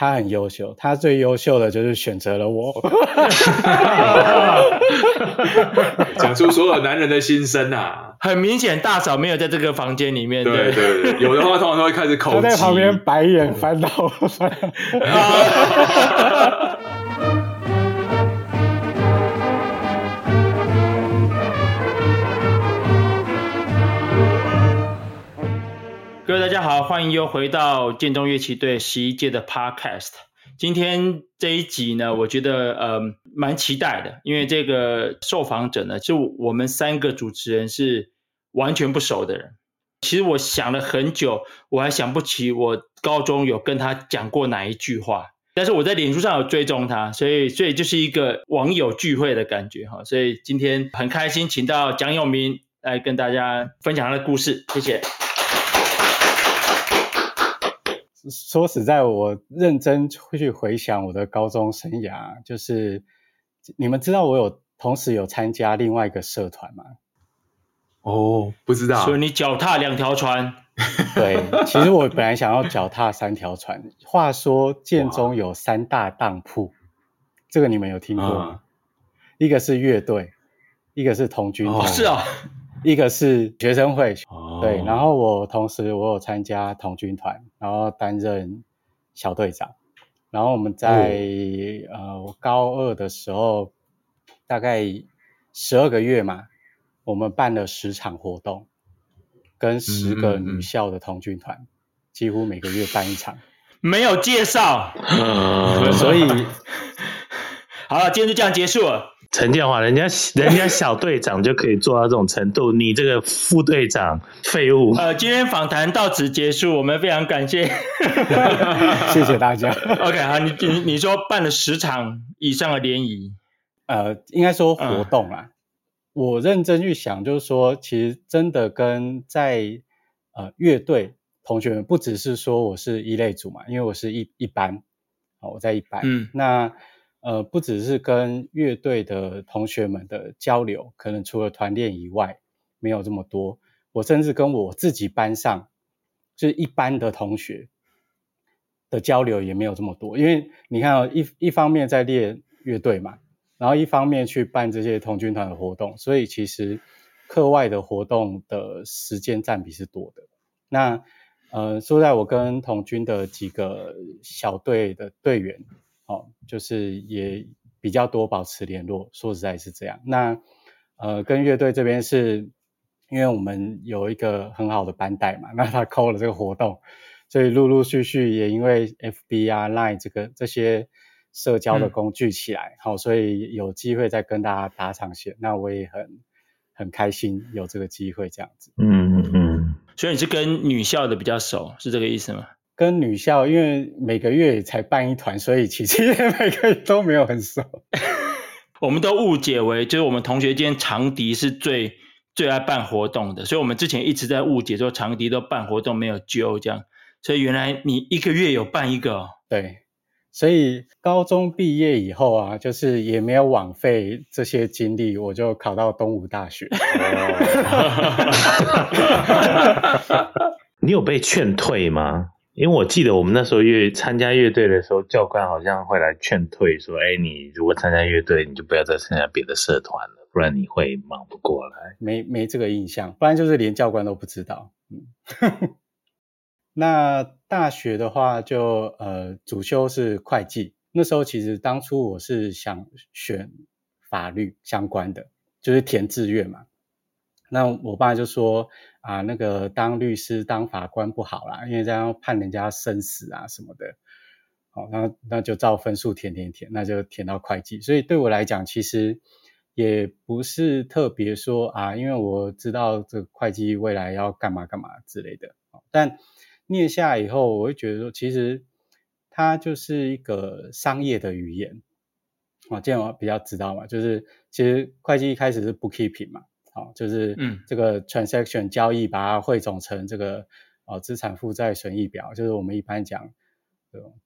他很优秀，他最优秀的就是选择了我。讲出所有男人的心声啊！很明显，大嫂没有在这个房间里面。对对对，有的话通常都会开始口。我在旁边白眼翻到翻。大家好，欢迎又回到建中乐器队十一届的 Podcast。今天这一集呢，我觉得呃蛮期待的，因为这个受访者呢，就我们三个主持人是完全不熟的人。其实我想了很久，我还想不起我高中有跟他讲过哪一句话。但是我在脸书上有追踪他，所以所以就是一个网友聚会的感觉哈。所以今天很开心，请到蒋永明来跟大家分享他的故事，谢谢。说实在，我认真去回想我的高中生涯，就是你们知道我有同时有参加另外一个社团吗？哦，不知道。所以你脚踏两条船。对，其实我本来想要脚踏三条船。话说建中有三大当铺，这个你们有听过吗？嗯、一个是乐队，一个是童军团。哦，是啊。一个是学生会，对，然后我同时我有参加童军团，然后担任小队长，然后我们在、嗯、呃我高二的时候，大概十二个月嘛，我们办了十场活动，跟十个女校的童军团，嗯嗯嗯几乎每个月办一场，没有介绍，嗯、所以 好了，今天就这样结束了。陈建华，人家人家小队长就可以做到这种程度，你这个副队长废物。呃，今天访谈到此结束，我们非常感谢，谢谢大家。OK，好，你你你说办了十场以上的联谊，呃，应该说活动啊。嗯、我认真去想，就是说，其实真的跟在呃乐队同学们，不只是说我是一类组嘛，因为我是一一班，好，我在一班，嗯，那。呃，不只是跟乐队的同学们的交流，可能除了团练以外，没有这么多。我甚至跟我自己班上，就是一般的同学的交流也没有这么多。因为你看哦，一一方面在练乐队嘛，然后一方面去办这些童军团的活动，所以其实课外的活动的时间占比是多的。那呃，说在我跟童军的几个小队的队员。哦，就是也比较多保持联络，说实在是这样。那呃，跟乐队这边是，因为我们有一个很好的班带嘛，那他扣了这个活动，所以陆陆续续也因为 FB 啊、Line 这个这些社交的工具起来，好、嗯哦，所以有机会再跟大家打上线。那我也很很开心有这个机会这样子。嗯嗯嗯。所以你是跟女校的比较熟，是这个意思吗？跟女校，因为每个月才办一团，所以其实也每个月都没有很熟。我们都误解为，就是我们同学间长笛是最最爱办活动的，所以我们之前一直在误解说长笛都办活动没有揪这样，所以原来你一个月有办一个哦。对，所以高中毕业以后啊，就是也没有枉费这些经历，我就考到东吴大学。你有被劝退吗？因为我记得我们那时候乐参加乐队的时候，教官好像会来劝退，说：“哎，你如果参加乐队，你就不要再参加别的社团了，不然你会忙不过来。”没没这个印象，不然就是连教官都不知道。嗯，那大学的话就呃主修是会计，那时候其实当初我是想选法律相关的，就是填志愿嘛。那我爸就说啊，那个当律师、当法官不好啦，因为这样判人家生死啊什么的。好，那那就照分数填填填，那就填到会计。所以对我来讲，其实也不是特别说啊，因为我知道这个会计未来要干嘛干嘛之类的。但念下以后，我会觉得说，其实它就是一个商业的语言。啊，这样我比较知道嘛，就是其实会计一开始是 bookkeeping 嘛。好，就是嗯，这个 transaction 交易把它汇总成这个呃资产负债损益表，就是我们一般讲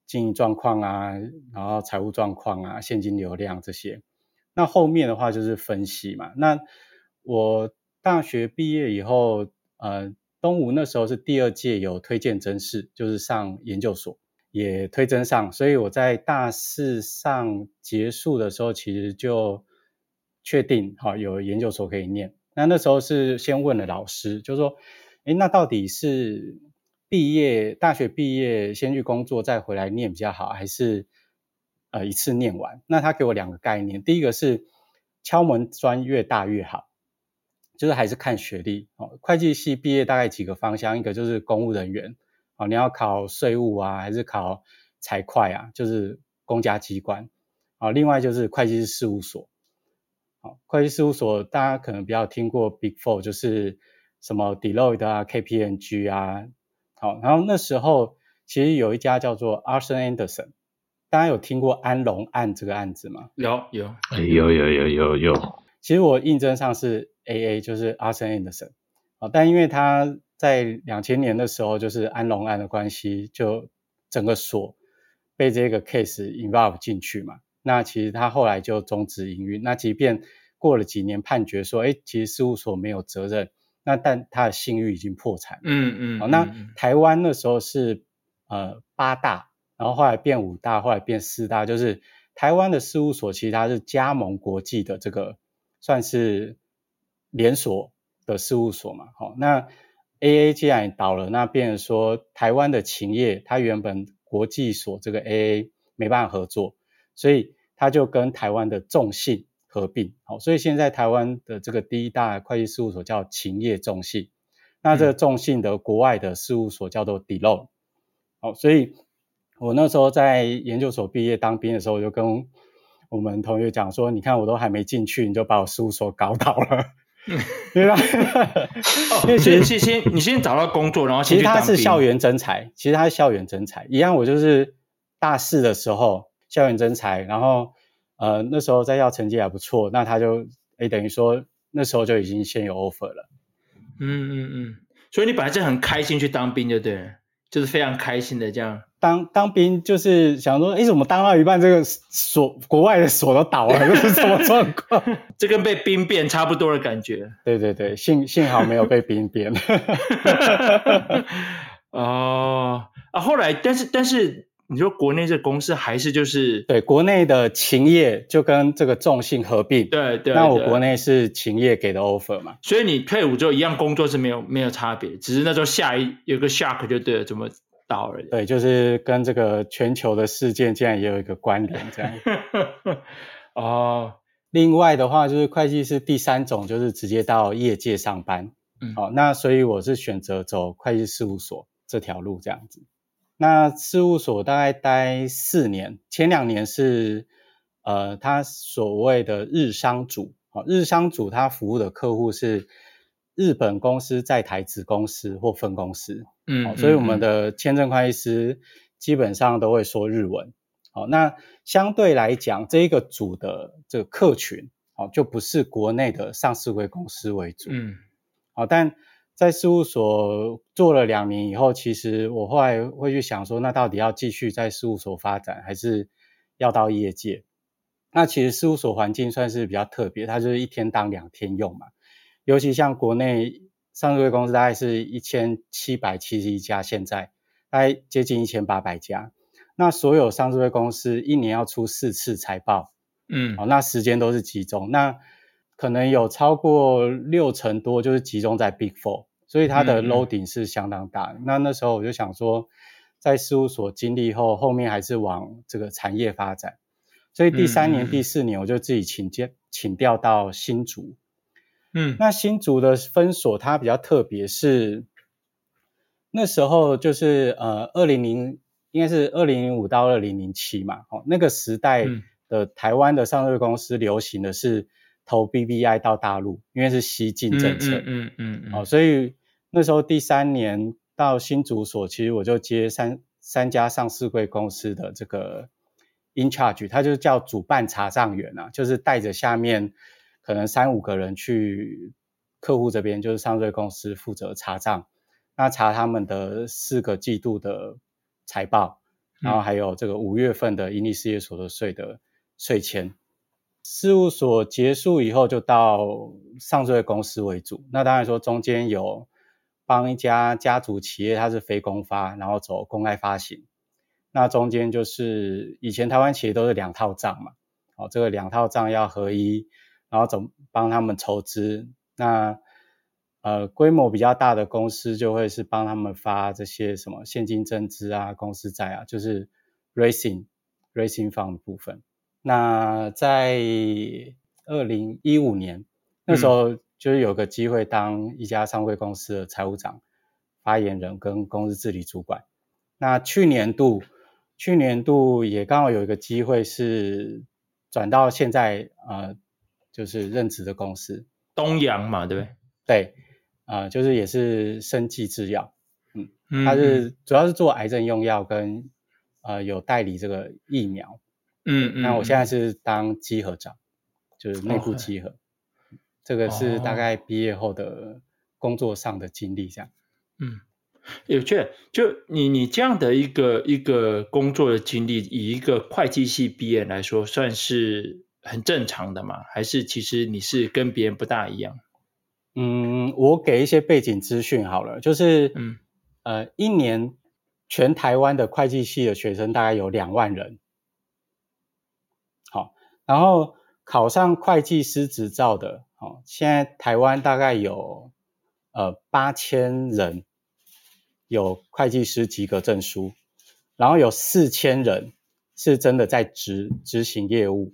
经营状况啊，然后财务状况啊，现金流量这些。那后面的话就是分析嘛。那我大学毕业以后，呃，东吴那时候是第二届有推荐甄试，就是上研究所。也推甄上，所以我在大四上结束的时候，其实就确定好有研究所可以念。那那时候是先问了老师，就说，诶，那到底是毕业大学毕业先去工作再回来念比较好，还是呃一次念完？那他给我两个概念，第一个是敲门砖越大越好。就是还是看学历哦，会计系毕业大概几个方向，一个就是公务人员哦，你要考税务啊，还是考财会啊，就是公家机关啊。另外就是会计师事务所，好，会计事务所大家可能比较听过 Big Four，就是什么 Deloitte 啊、KPMG 啊。好，然后那时候其实有一家叫做 Arthur Anderson，大家有听过安龙案这个案子吗？有有，有有有有有。其实我应征上是。AA 就是 Arthur Anderson 啊，但因为他在两千年的时候就是安龙案的关系，就整个所被这个 case involve 进去嘛。那其实他后来就终止营运。那即便过了几年判决说，哎，其实事务所没有责任，那但他的信誉已经破产。嗯嗯。好，那台湾那时候是呃八大，然后后来变五大，后来变四大，就是台湾的事务所其实它是加盟国际的这个算是。连锁的事务所嘛，好，那 AA 既然倒了，那变成说台湾的勤业，它原本国际所这个 AA 没办法合作，所以他就跟台湾的众信合并，好，所以现在台湾的这个第一大会计事务所叫勤业众信，那这个众信的国外的事务所叫做 Deloitte，好，所以我那时候在研究所毕业当兵的时候，我就跟我们同学讲说，你看我都还没进去，你就把我事务所搞倒了。嗯，对吧？因为其实先先你先找到工作，然后。其实他是校园征才，其实他是校园征才一样。我就是大四的时候校园征才，然后呃那时候在校成绩还不错，那他就诶等于说那时候就已经先有 offer 了。嗯嗯嗯，所以你本来是很开心去当兵，就对了，就是非常开心的这样。当当兵就是想说，哎，怎么当到一半，这个锁国外的锁都倒了，这是什么状况？这跟被兵变差不多的感觉。对对对，幸幸好没有被兵变。哦啊，后来，但是但是，你说国内这公司还是就是对国内的勤业就跟这个重信合并。对对。那我国内是勤业给的 offer 嘛？所以你退伍之后一样工作是没有没有差别，只是那时候下一有个 shock 就对了，怎么？对，就是跟这个全球的事件竟然也有一个关联，这样。哦，另外的话就是会计师第三种，就是直接到业界上班。嗯，好，那所以我是选择走会计事务所这条路这样子。那事务所大概待四年，前两年是呃，他所谓的日商组，啊，日商组他服务的客户是。日本公司在台子公司或分公司，嗯，好，所以我们的签证会计师基本上都会说日文，好，那相对来讲，这一个组的这个客群，好，就不是国内的上市柜公司为主，嗯，好，但在事务所做了两年以后，其实我后来会去想说，那到底要继续在事务所发展，还是要到业界？那其实事务所环境算是比较特别，它就是一天当两天用嘛。尤其像国内上市柜公司，大概是一千七百七十一家，现在大概接近一千八百家。那所有上市柜公司一年要出四次财报，嗯，好，那时间都是集中，那可能有超过六成多就是集中在 Big Four，所以它的 loading 是相当大。嗯、那那时候我就想说，在事务所经历后，后面还是往这个产业发展。所以第三年、嗯、第四年，我就自己请接请调到新竹。嗯，那新竹的分所它比较特别，是那时候就是呃，二零零应该是二零零五到二零零七嘛，哦，那个时代的台湾的上市公司流行的是投 BBI 到大陆，因为是西进政策，嗯嗯嗯，嗯，哦，所以那时候第三年到新竹所，其实我就接三三家上市柜公司的这个 in charge，他就叫主办查账员啊，就是带着下面。可能三五个人去客户这边，就是上市公司负责查账，那查他们的四个季度的财报，然后还有这个五月份的盈利事业所得税的税签。事务所结束以后，就到上市公司为主。那当然说中间有帮一家家族企业，它是非公发，然后走公开发行。那中间就是以前台湾企业都是两套账嘛，哦，这个两套账要合一，然后怎么帮他们筹资？那呃规模比较大的公司就会是帮他们发这些什么现金增资啊、公司债啊，就是 raising raising fund 的部分。那在二零一五年那时候，就是有个机会当一家上会公司的财务长、发言人跟公司治理主管。那去年度。去年度也刚好有一个机会是转到现在呃，就是任职的公司东阳嘛，对不对？对，呃，就是也是生技制药，嗯，它是主要是做癌症用药跟呃有代理这个疫苗，嗯嗯。那我现在是当稽核长，就是内部稽核，这个是大概毕业后的工作上的经历这样，嗯。有趣，就你你这样的一个一个工作的经历，以一个会计系毕业来说，算是很正常的吗？还是其实你是跟别人不大一样？嗯，我给一些背景资讯好了，就是嗯呃，一年全台湾的会计系的学生大概有两万人，好，然后考上会计师执照的，哦，现在台湾大概有呃八千人。有会计师及格证书，然后有四千人是真的在执执行业务，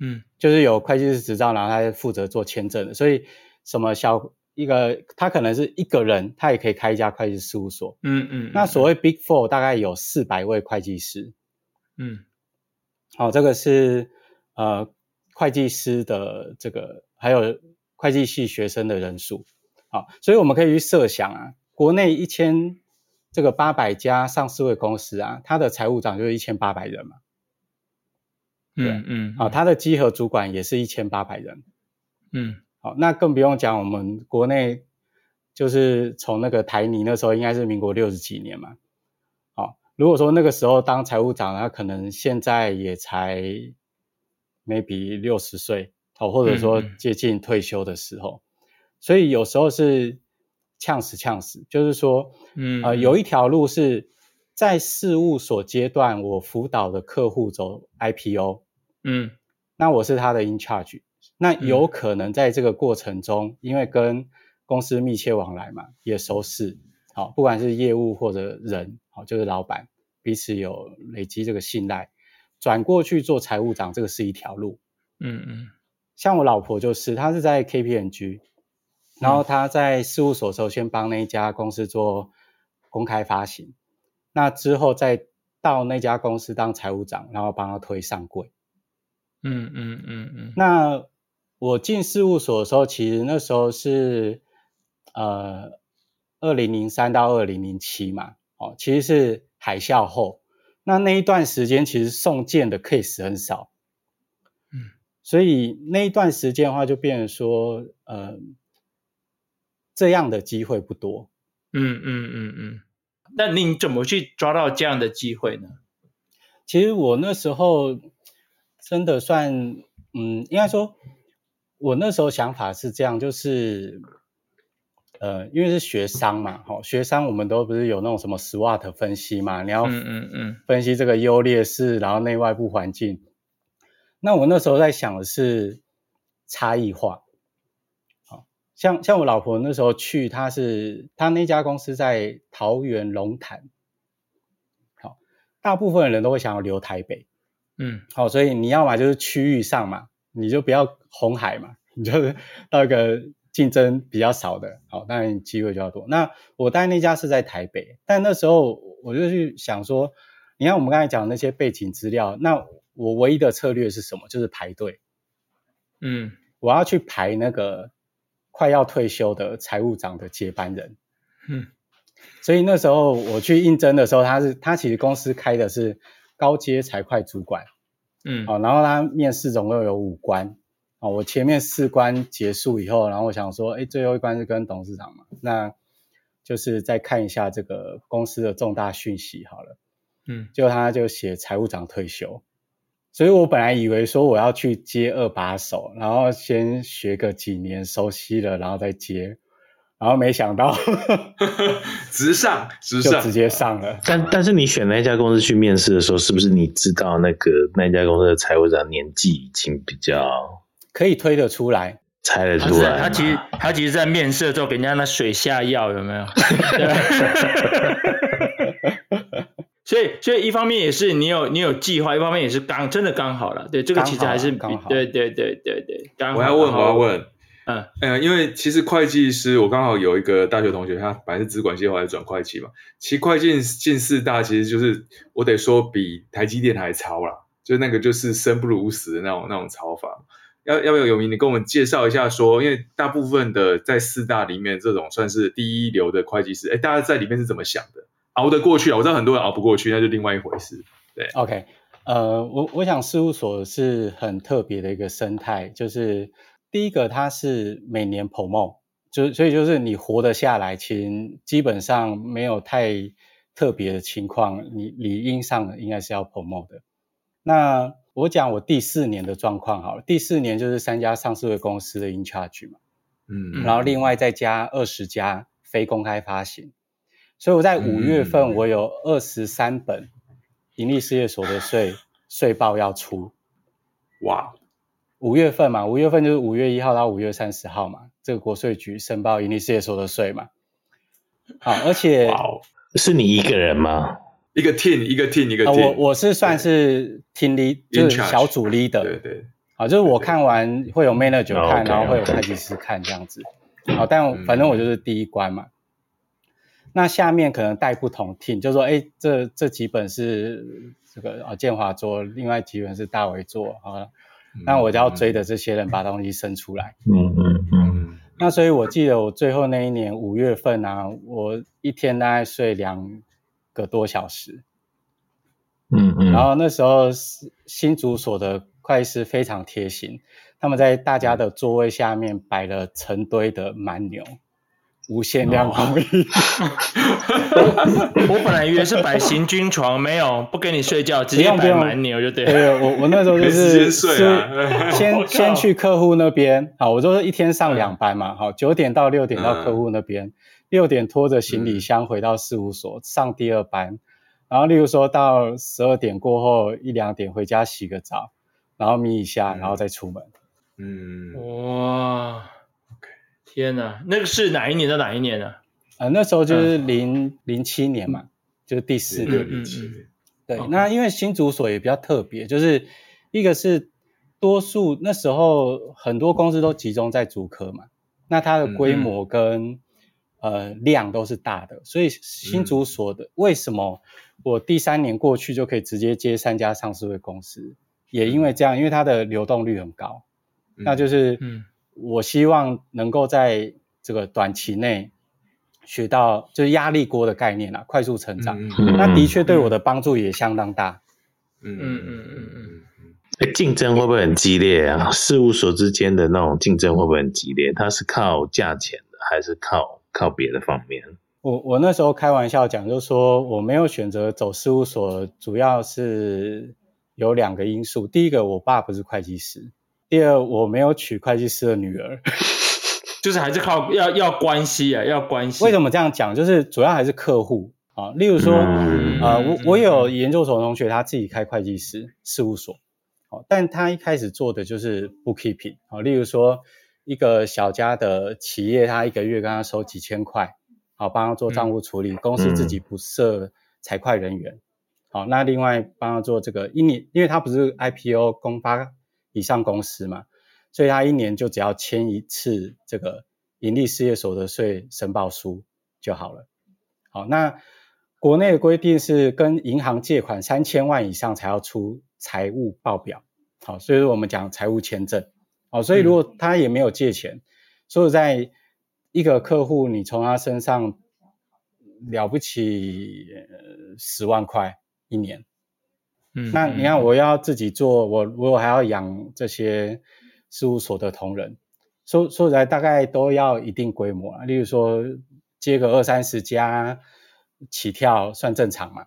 嗯，就是有会计师执照，然后他是负责做签证的，所以什么小一个他可能是一个人，他也可以开一家会计事务所，嗯嗯，那所谓 Big Four 大概有四百位会计师，嗯，好，这个是呃会计师的这个还有会计系学生的人数，好，所以我们可以去设想啊。国内一千这个八百家上市柜公司啊，他的财务长就是一千八百人嘛，嗯嗯，好，他的稽核主管也是一千八百人，嗯，好，那更不用讲我们国内就是从那个台泥那时候应该是民国六十几年嘛，好，如果说那个时候当财务长，他可能现在也才 maybe 六十岁，哦，或者说接近退休的时候，所以有时候是。呛死呛死，就是说，嗯，呃，有一条路是在事务所阶段，我辅导的客户走 IPO，嗯，那我是他的 in charge，那有可能在这个过程中，嗯、因为跟公司密切往来嘛，也熟识，好，不管是业务或者人，好，就是老板彼此有累积这个信赖，转过去做财务长，这个是一条路，嗯嗯，像我老婆就是，她是在 KPMG。然后她在事务所的时候，先帮那一家公司做公开发行，那之后再到那家公司当财务长，然后帮他推上柜。嗯嗯嗯嗯。那我进事务所的时候，其实那时候是呃二零零三到二零零七嘛，哦，其实是海啸后。那那一段时间，其实送件的 case 很少。嗯。所以那一段时间的话，就变成说，呃。这样的机会不多，嗯嗯嗯嗯。那你怎么去抓到这样的机会呢？其实我那时候真的算，嗯，应该说，我那时候想法是这样，就是，呃，因为是学商嘛，好，学商我们都不是有那种什么 SWOT 分析嘛，你要嗯嗯嗯分析这个优劣势，然后内外部环境。那我那时候在想的是差异化。好像像我老婆那时候去，她是她那家公司在桃园龙潭，好，大部分的人都会想要留台北，嗯，好，所以你要嘛就是区域上嘛，你就不要红海嘛，你就是到一个竞争比较少的，好，当然机会就要多。那我待那家是在台北，但那时候我就去想说，你看我们刚才讲的那些背景资料，那我唯一的策略是什么？就是排队，嗯，我要去排那个。快要退休的财务长的接班人，嗯，所以那时候我去应征的时候，他是他其实公司开的是高阶财会主管，嗯，好，然后他面试总共有五关，哦，我前面四关结束以后，然后我想说，哎，最后一关是跟董事长嘛，那就是再看一下这个公司的重大讯息好了，嗯，就他就写财务长退休。所以我本来以为说我要去接二把手，然后先学个几年熟悉了，然后再接，然然后没想到 直上直上直接上了。但但是你选那家公司去面试的时候，是不是你知道那个那家公司的财务长年纪已经比较可以推得出来？猜得出来？他其实他其实，在面试的时候给人家那水下药有没有？所以所以一方面也是你有你有计划，一方面也是刚真的刚好了。对，这个其实还是刚好。对对对对对，刚好。我要问，我要问。嗯，嗯，因为其实会计师，我刚好有一个大学同学，他本来是资管系，后来转会计嘛。其实会计进四大，其实就是我得说比台积电还超啦，就那个就是生不如死的那种那种糙法。要要不要有名？你跟我们介绍一下说，因为大部分的在四大里面，这种算是第一流的会计师，哎，大家在里面是怎么想的？熬得过去啊？我知道很多人熬不过去，那就另外一回事。对，OK，呃，我我想事务所是很特别的一个生态，就是。第一个，它是每年 promo，就所以就是你活得下来，其实基本上没有太特别的情况，你理应上应该是要 promo 的。那我讲我第四年的状况好了，第四年就是三家上市公司的 in charge 嘛，嗯，然后另外再加二十家非公开发行，所以我在五月份我有二十三本盈利事业所得税 税报要出，哇。五月份嘛，五月份就是五月一号到五月三十号嘛，这个国税局申报盈利事业所得税嘛。好，而且是你一个人吗？一个 team，一个 team，一个 team。我我是算是 team lead，就是小组 leader。对对。好，就是我看完会有 manager 看，然后会有会计师看这样子。好，但反正我就是第一关嘛。那下面可能带不同 team，就说哎，这这几本是这个啊建华做，另外几本是大为做啊。那我就要追着这些人把东西生出来。嗯嗯嗯。那所以我记得我最后那一年五月份啊，我一天大概睡两个多小时。嗯嗯。然后那时候新竹所的会计师非常贴心，他们在大家的座位下面摆了成堆的蛮牛。无限量供应，我本来以为是摆行军床，没有不跟你睡觉，直接摆蛮牛就对了。对，我我那时候就是 先先先去客户那边，好，我就是一天上两班嘛，好，九点到六点到客户那边，六点拖着行李箱回到事务所上第二班，然后例如说到十二点过后一两点回家洗个澡，然后眯一下，然后再出门。嗯，哇。天呐，那个是哪一年到哪一年呢？呃，那时候就是零零七年嘛，就是第四年。零七年。对，那因为新竹所也比较特别，就是一个是多数那时候很多公司都集中在竹科嘛，那它的规模跟呃量都是大的，所以新竹所的为什么我第三年过去就可以直接接三家上市的公司，也因为这样，因为它的流动率很高，那就是嗯。我希望能够在这个短期内学到就是压力锅的概念啊，快速成长。嗯、那的确对我的帮助也相当大。嗯嗯嗯嗯嗯。竞争会不会很激烈啊？事务所之间的那种竞争会不会很激烈？它是靠价钱的，还是靠靠别的方面？我我那时候开玩笑讲，就是说我没有选择走事务所，主要是有两个因素。第一个，我爸不是会计师。第二，我没有娶会计师的女儿，就是还是靠要要关系啊，要关系。为什么这样讲？就是主要还是客户啊。例如说，嗯、呃，我我有研究所同学，他自己开会计师事务所，但他一开始做的就是 bookkeeping 啊。例如说，一个小家的企业，他一个月跟他收几千块，好帮他做账务处理，嗯、公司自己不设财会人员，好，那另外帮他做这个一年，因为他不是 IPO 公发。以上公司嘛，所以他一年就只要签一次这个盈利事业所得税申报书就好了。好，那国内的规定是跟银行借款三千万以上才要出财务报表。好，所以我们讲财务签证。好，所以如果他也没有借钱，所以在一个客户你从他身上了不起十万块一年。嗯，那你看，我要自己做，我我还要养这些事务所的同仁，说说起来大概都要一定规模啊。例如说，接个二三十家起跳算正常嘛。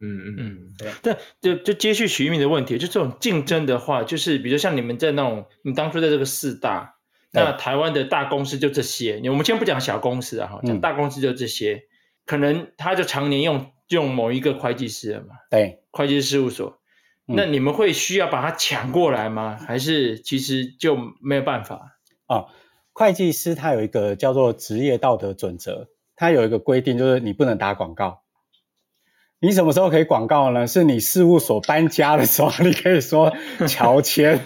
嗯嗯嗯，对。但就就接续徐一鸣的问题，就这种竞争的话，就是比如像你们在那种，你当初在这个四大，那台湾的大公司就这些，我们先不讲小公司啊，哈，讲大公司就这些，嗯、可能他就常年用用某一个会计师了嘛，对，会计师事务所，嗯、那你们会需要把它抢过来吗？还是其实就没有办法？哦，会计师他有一个叫做职业道德准则，他有一个规定，就是你不能打广告。你什么时候可以广告呢？是你事务所搬家的时候，你可以说乔迁。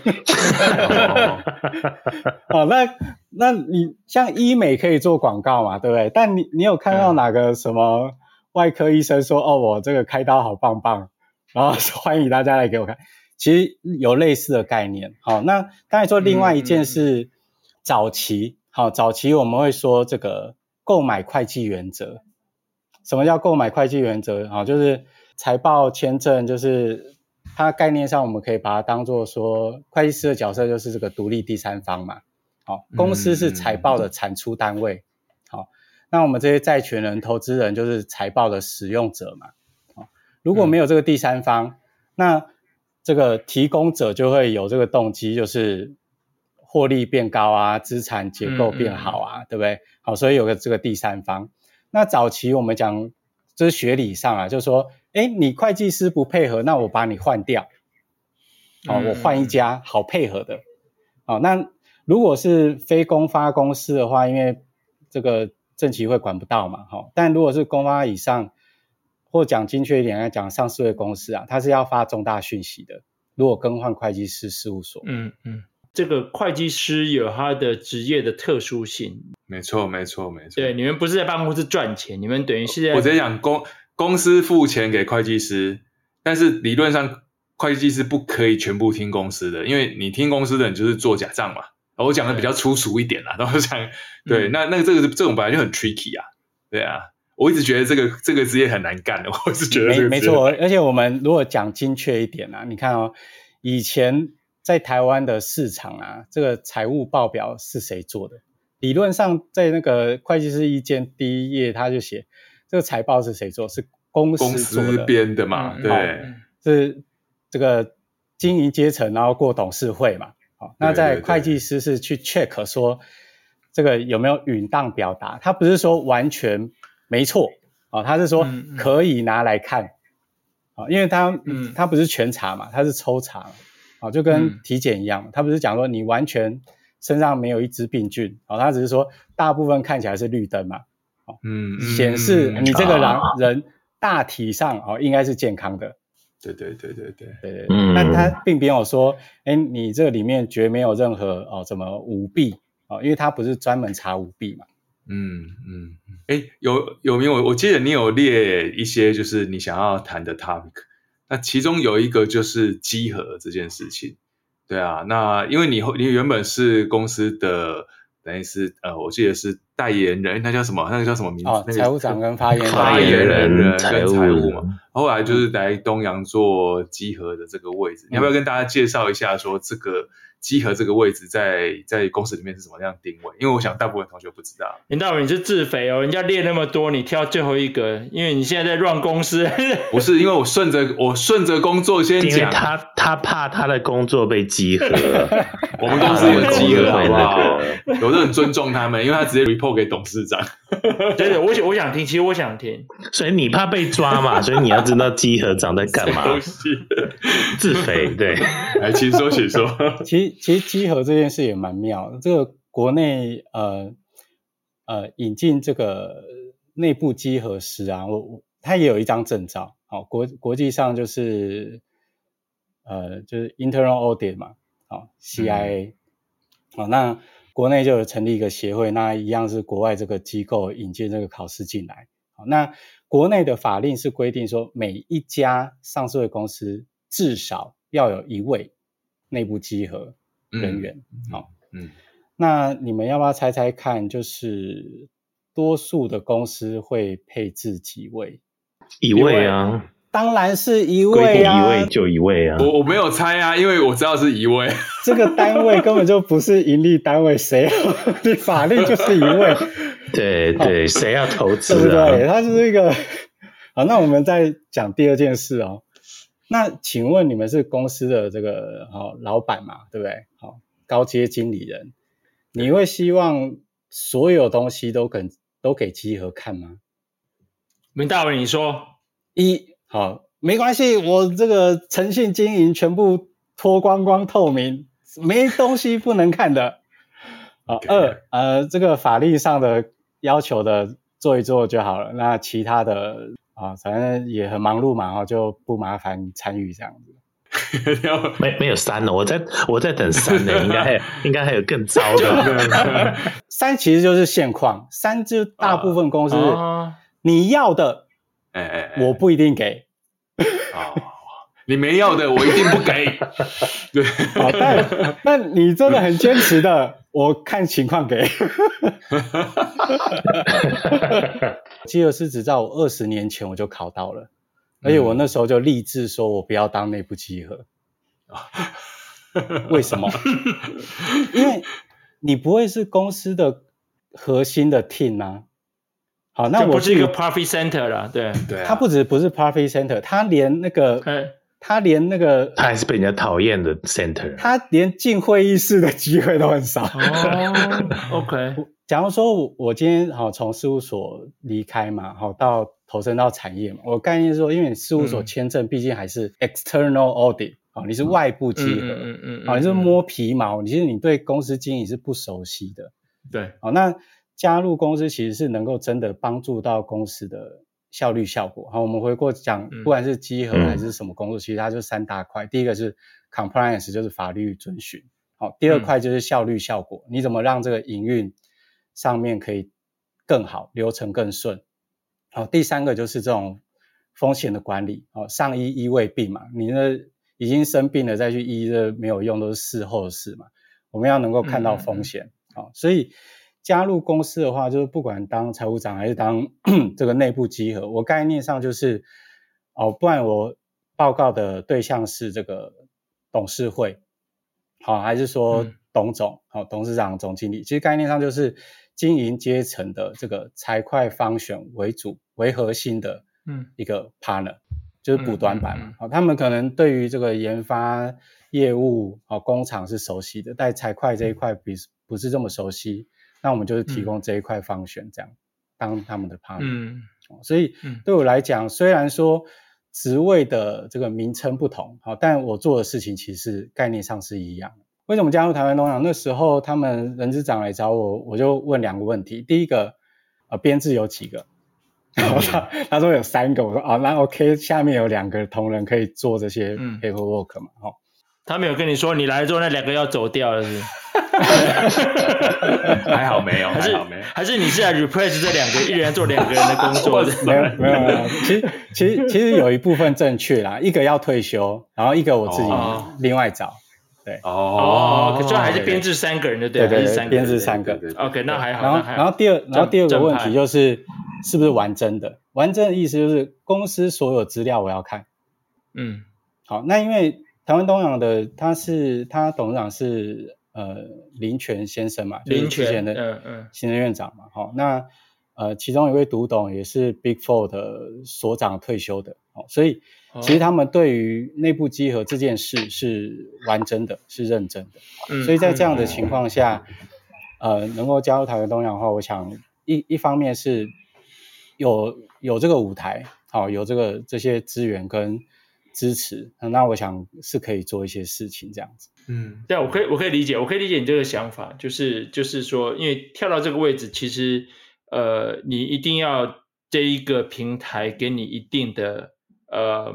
哦，那那你像医美可以做广告嘛，对不对？但你你有看到哪个什么外科医生说、嗯、哦，我这个开刀好棒棒，然后欢迎大家来给我看。其实有类似的概念。好，那刚才说另外一件事，嗯、早期好，早期我们会说这个购买会计原则。什么叫购买会计原则啊？就是财报签证，就是它概念上我们可以把它当做说，会计师的角色就是这个独立第三方嘛。好，公司是财报的产出单位。好，那我们这些债权人、投资人就是财报的使用者嘛。好，如果没有这个第三方，那这个提供者就会有这个动机，就是获利变高啊，资产结构变好啊，对不对？好，所以有个这个第三方。那早期我们讲，就是学理上啊，就是说，哎，你会计师不配合，那我把你换掉，哦，我换一家好配合的，哦，那如果是非公发公司的话，因为这个政企会管不到嘛，哈，但如果是公发以上，或讲精确一点来讲，上市的公司啊，它是要发重大讯息的，如果更换会计师事务所，嗯嗯。这个会计师有他的职业的特殊性，没错，没错，没错。对，你们不是在办公室赚钱，你们等于是在……我直接讲公公司付钱给会计师，但是理论上会计师不可以全部听公司的，因为你听公司的，你就是做假账嘛。我讲的比较粗俗一点啦，然后讲对，那那个这个这种本来就很 tricky 啊，对啊，我一直觉得这个这个职业很难干的，我是觉得没没错，而且我们如果讲精确一点啊，你看哦，以前。在台湾的市场啊，这个财务报表是谁做的？理论上，在那个会计师意见第一页，他就写这个财报是谁做？是公司，公司编的嘛？嗯、对，是这个经营阶层，然后过董事会嘛？好，那在会计师是去 check 说这个有没有允当表达？他不是说完全没错啊，他是说可以拿来看啊，因为他嗯，他不是全查嘛，他是抽查。啊，就跟体检一样，嗯、他不是讲说你完全身上没有一只病菌，哦，他只是说大部分看起来是绿灯嘛，哦，嗯，显示你这个人、嗯、人大体上哦应该是健康的，对对对对。对对对，嗯，但他并没有说，哎，你这里面绝没有任何哦什么舞弊哦，因为他不是专门查舞弊嘛，嗯嗯，哎，有有没有？我记得你有列一些就是你想要谈的 topic。那其中有一个就是稽核这件事情，对啊，那因为你你原本是公司的，等于是呃，我记得是代言人，那叫什么？那个叫什么名字？哦，财务长跟发言人，发言人跟财务嘛。后来就是来东阳做集合的这个位置，嗯、你要不要跟大家介绍一下，说这个？稽核这个位置在在公司里面是什么样定位？因为我想大部分同学不知道。林大伟，你是自肥哦，人家列那么多，你挑最后一个，因为你现在在 run 公司。不是，因为我顺着我顺着工作先讲。他他怕他的工作被集合。我们公司有集合，好不好？我都很尊重他们，因为他直接 report 给董事长。对对，我想我想听，其实我想听。所以你怕被抓嘛？所以你要知道集合长在干嘛。自肥，对。来，请说，请说。其其实稽核这件事也蛮妙的，这个国内呃呃引进这个内部稽核师啊，我我他也有一张证照，好、哦、国国际上就是呃就是 internal audit 嘛，好、哦、CIA，好、嗯哦、那国内就有成立一个协会，那一样是国外这个机构引进这个考试进来，好、哦、那国内的法令是规定说每一家上市的公司至少要有一位。内部稽核人员，好，嗯，那你们要不要猜猜看？就是多数的公司会配置几位？一位啊，当然是一位啊，一位就一位啊。我我没有猜啊，因为我知道是一位。这个单位根本就不是盈利单位，谁要？你法律就是一位。对对，谁要投资啊？对不对？他是一个。好，那我们再讲第二件事哦。那请问你们是公司的这个好老板嘛，对不对？好，高阶经理人，你会希望所有东西都肯都给集合看吗？明大伟，你说一好，没关系，我这个诚信经营全部脱光光透明，没东西不能看的。好.二呃，这个法律上的要求的做一做就好了，那其他的啊，反正也很忙碌嘛，哈，就不麻烦参与这样子。没没有三了，我在我在等三呢，应该还有 应该还有更糟的。三其实就是现况，三就大部分公司、uh, uh, 你要的，哎哎，我不一定给。哦，你没要的，我一定不给。对，好，但但你真的很坚持的，我看情况给。基尔师执照，我二十年前我就考到了。而且我那时候就立志说，我不要当内部稽核。为什么？因为你不会是公司的核心的 team 啊。好，那我不是一个 profit center 了，对对。他不止不是 profit center，他连那个，他连那个，他还是被人家讨厌的 center。他连进会议室的机会都很少。哦，OK。假如说我今天好从事务所离开嘛，好到。投身到产业嘛，我概念是说，因为你事务所签证毕竟还是 external audit 啊、嗯，你是外部稽核，嗯嗯嗯，啊，你是摸皮毛，其实你对公司经营是不熟悉的，对，好，那加入公司其实是能够真的帮助到公司的效率效果。好，我们回过讲，不管是稽核还是什么工作，嗯、其实它就三大块，第一个是 compliance，就是法律遵循，好，第二块就是效率效果，嗯、你怎么让这个营运上面可以更好，流程更顺。好，第三个就是这种风险的管理。好，上医医未病嘛，你那已经生病了再去医，这没有用，都是事后的事嘛。我们要能够看到风险。好、嗯，所以加入公司的话，就是不管当财务长还是当 这个内部稽核，我概念上就是哦，不然我报告的对象是这个董事会，好，还是说董总，好，董事长、总经理，其实概念上就是。经营阶层的这个财会 function 为主为核心的，嗯，一个 partner，、嗯、就是补短板嘛。好、嗯嗯嗯，他们可能对于这个研发业务、好工厂是熟悉的，但财会这一块比不是这么熟悉，那我们就是提供这一块 function 这样、嗯、当他们的 partner。嗯，所以对我来讲，虽然说职位的这个名称不同，好，但我做的事情其实概念上是一样的。为什么加入台湾东洋？那时候他们人资长来找我，我就问两个问题。第一个，呃，编制有几个？然后他他说有三个。我说啊，那 OK，下面有两个同仁可以做这些 paperwork 嘛？哈、嗯，他没有跟你说你来做那两个要走掉了是不是？还好没有，还好没有，还是你是来 replace 这两个，一人做两个人的工作？没有没有没有，其实其实其实有一部分正确啦，一个要退休，然后一个我自己另外找。哦对哦，可最后还是编制三个人的对，对对，编制三个。OK，那还好。然后然后第二然后第二个问题就是是不是完整的？完整的意思就是公司所有资料我要看。嗯，好，那因为台湾东洋的他是他董事长是呃林权先生嘛，林权就是之前的嗯嗯行政院长嘛，好，那呃其中一位独董也是 Big Four 的所长退休的，好，所以。其实他们对于内部稽核这件事是完整的，是认真的。嗯，所以在这样的情况下，嗯、呃，能够加入台湾东洋的话，我想一一方面是有有这个舞台，好，有这个这些资源跟支持，那我想是可以做一些事情这样子。嗯，对，我可以我可以理解，我可以理解你这个想法，就是就是说，因为跳到这个位置，其实呃，你一定要这一个平台给你一定的。呃，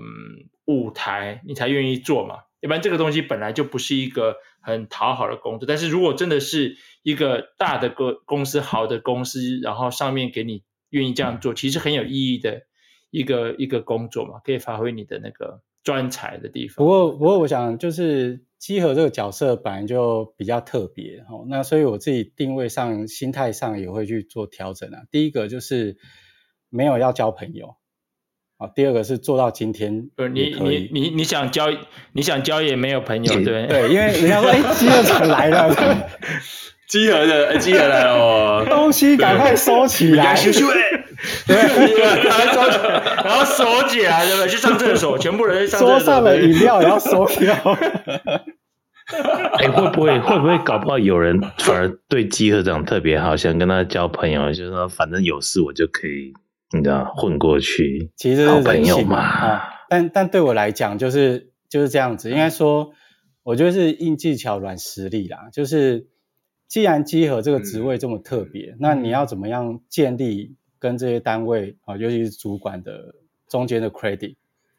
舞台你才愿意做嘛？要不然这个东西本来就不是一个很讨好的工作。但是如果真的是一个大的公公司、好的公司，然后上面给你愿意这样做，其实很有意义的一个一个工作嘛，可以发挥你的那个专才的地方。不过，不过我想就是稽核这个角色本来就比较特别哦，那所以我自己定位上、心态上也会去做调整啊。第一个就是没有要交朋友。啊，第二个是做到今天，不是你你你你想交你想交也没有朋友，对对，因为人家说哎，稽核长来了，稽核的稽核来了哦，东西赶快收起来，对，赶快收起来，然后收起来，对不对？去上厕所，全部人上厕所，桌上的饮料也要收掉。哎、欸，会不会会不会搞不好有人反而对稽核长特别好，想跟他交朋友，就是说反正有事我就可以，你知道混过去。其实是好朋友嘛。啊、但但对我来讲，就是就是这样子。应该说，我觉得是硬技巧软实力啦。就是既然稽核这个职位这么特别，嗯、那你要怎么样建立跟这些单位啊，尤其是主管的中间的 credit？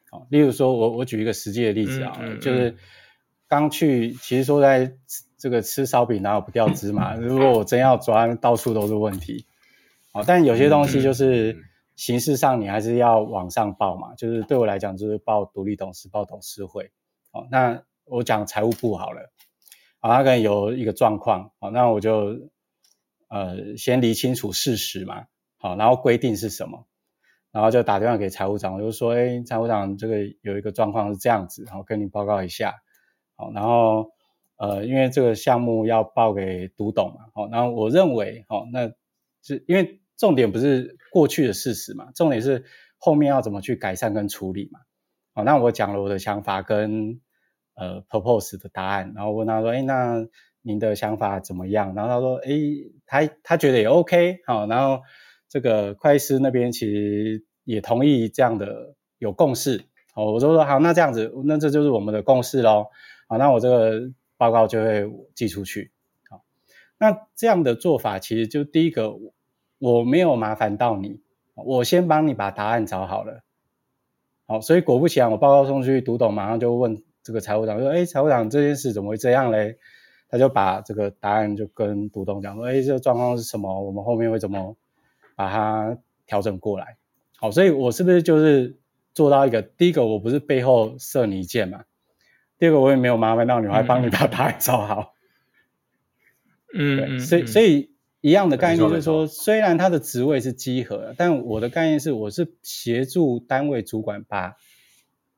好，例如说我我举一个实际的例子啊，嗯嗯嗯、就是。刚去，其实说在这个吃烧饼哪有不掉芝麻？如果我真要抓，到处都是问题。好，但有些东西就是形式上你还是要往上报嘛。就是对我来讲，就是报独立董事，报董事会。哦，那我讲财务部好了。好，他可能有一个状况。好，那我就呃先理清楚事实嘛。好，然后规定是什么，然后就打电话给财务长，我就说，哎，财务长，这个有一个状况是这样子，然后跟你报告一下。好然后，呃，因为这个项目要报给独董嘛，好，然后我认为，好，那是因为重点不是过去的事实嘛，重点是后面要怎么去改善跟处理嘛，好，那我讲了我的想法跟呃 propose 的答案，然后问他说，哎，那您的想法怎么样？然后他说，哎，他他觉得也 OK，好，然后这个会计师那边其实也同意这样的有共识，好，我就说好，那这样子，那这就是我们的共识喽。好，那我这个报告就会寄出去。好，那这样的做法其实就第一个，我没有麻烦到你，我先帮你把答案找好了。好，所以果不其然，我报告送出去，读懂马上就问这个财务长说：“哎，财务长，这件事怎么会这样嘞？”他就把这个答案就跟股东讲说：“哎，这个状况是什么？我们后面会怎么把它调整过来？”好，所以我是不是就是做到一个第一个，我不是背后射你一箭嘛？第二个我也没有麻烦到你，我还帮你把答案找好。嗯，对，所以所以一样的概念就是说，虽然他的职位是稽核，但我的概念是，我是协助单位主管把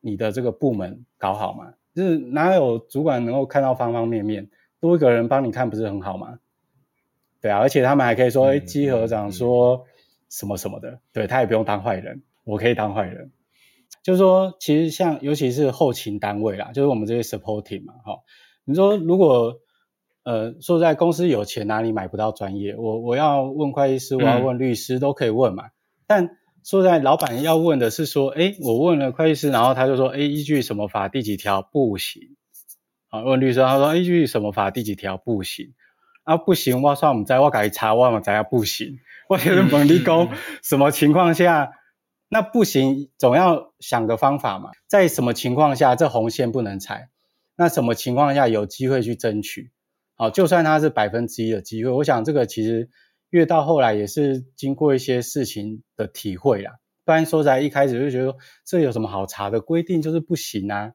你的这个部门搞好嘛。就是哪有主管能够看到方方面面，多一个人帮你看不是很好吗？对啊，而且他们还可以说，哎，稽核长说什么什么的，对，他也不用当坏人，我可以当坏人。就是说，其实像尤其是后勤单位啦，就是我们这些 supporting 嘛，哈。你说如果呃说在公司有钱哪里买不到专业？我我要问会计师，我要问律师，都可以问嘛。嗯、但说在老板要问的是说，诶我问了会计师，然后他就说，诶依据什么法第几条不行？啊，问律师，他说依据什么法第几条不行？啊，不行，我算我们在我改查，我们才要不行。我就是问你讲什么情况下？那不行，总要想个方法嘛。在什么情况下这红线不能踩？那什么情况下有机会去争取？好，就算它是百分之一的机会，我想这个其实越到后来也是经过一些事情的体会啦。不然说在一开始就觉得说这有什么好查的规定就是不行啊。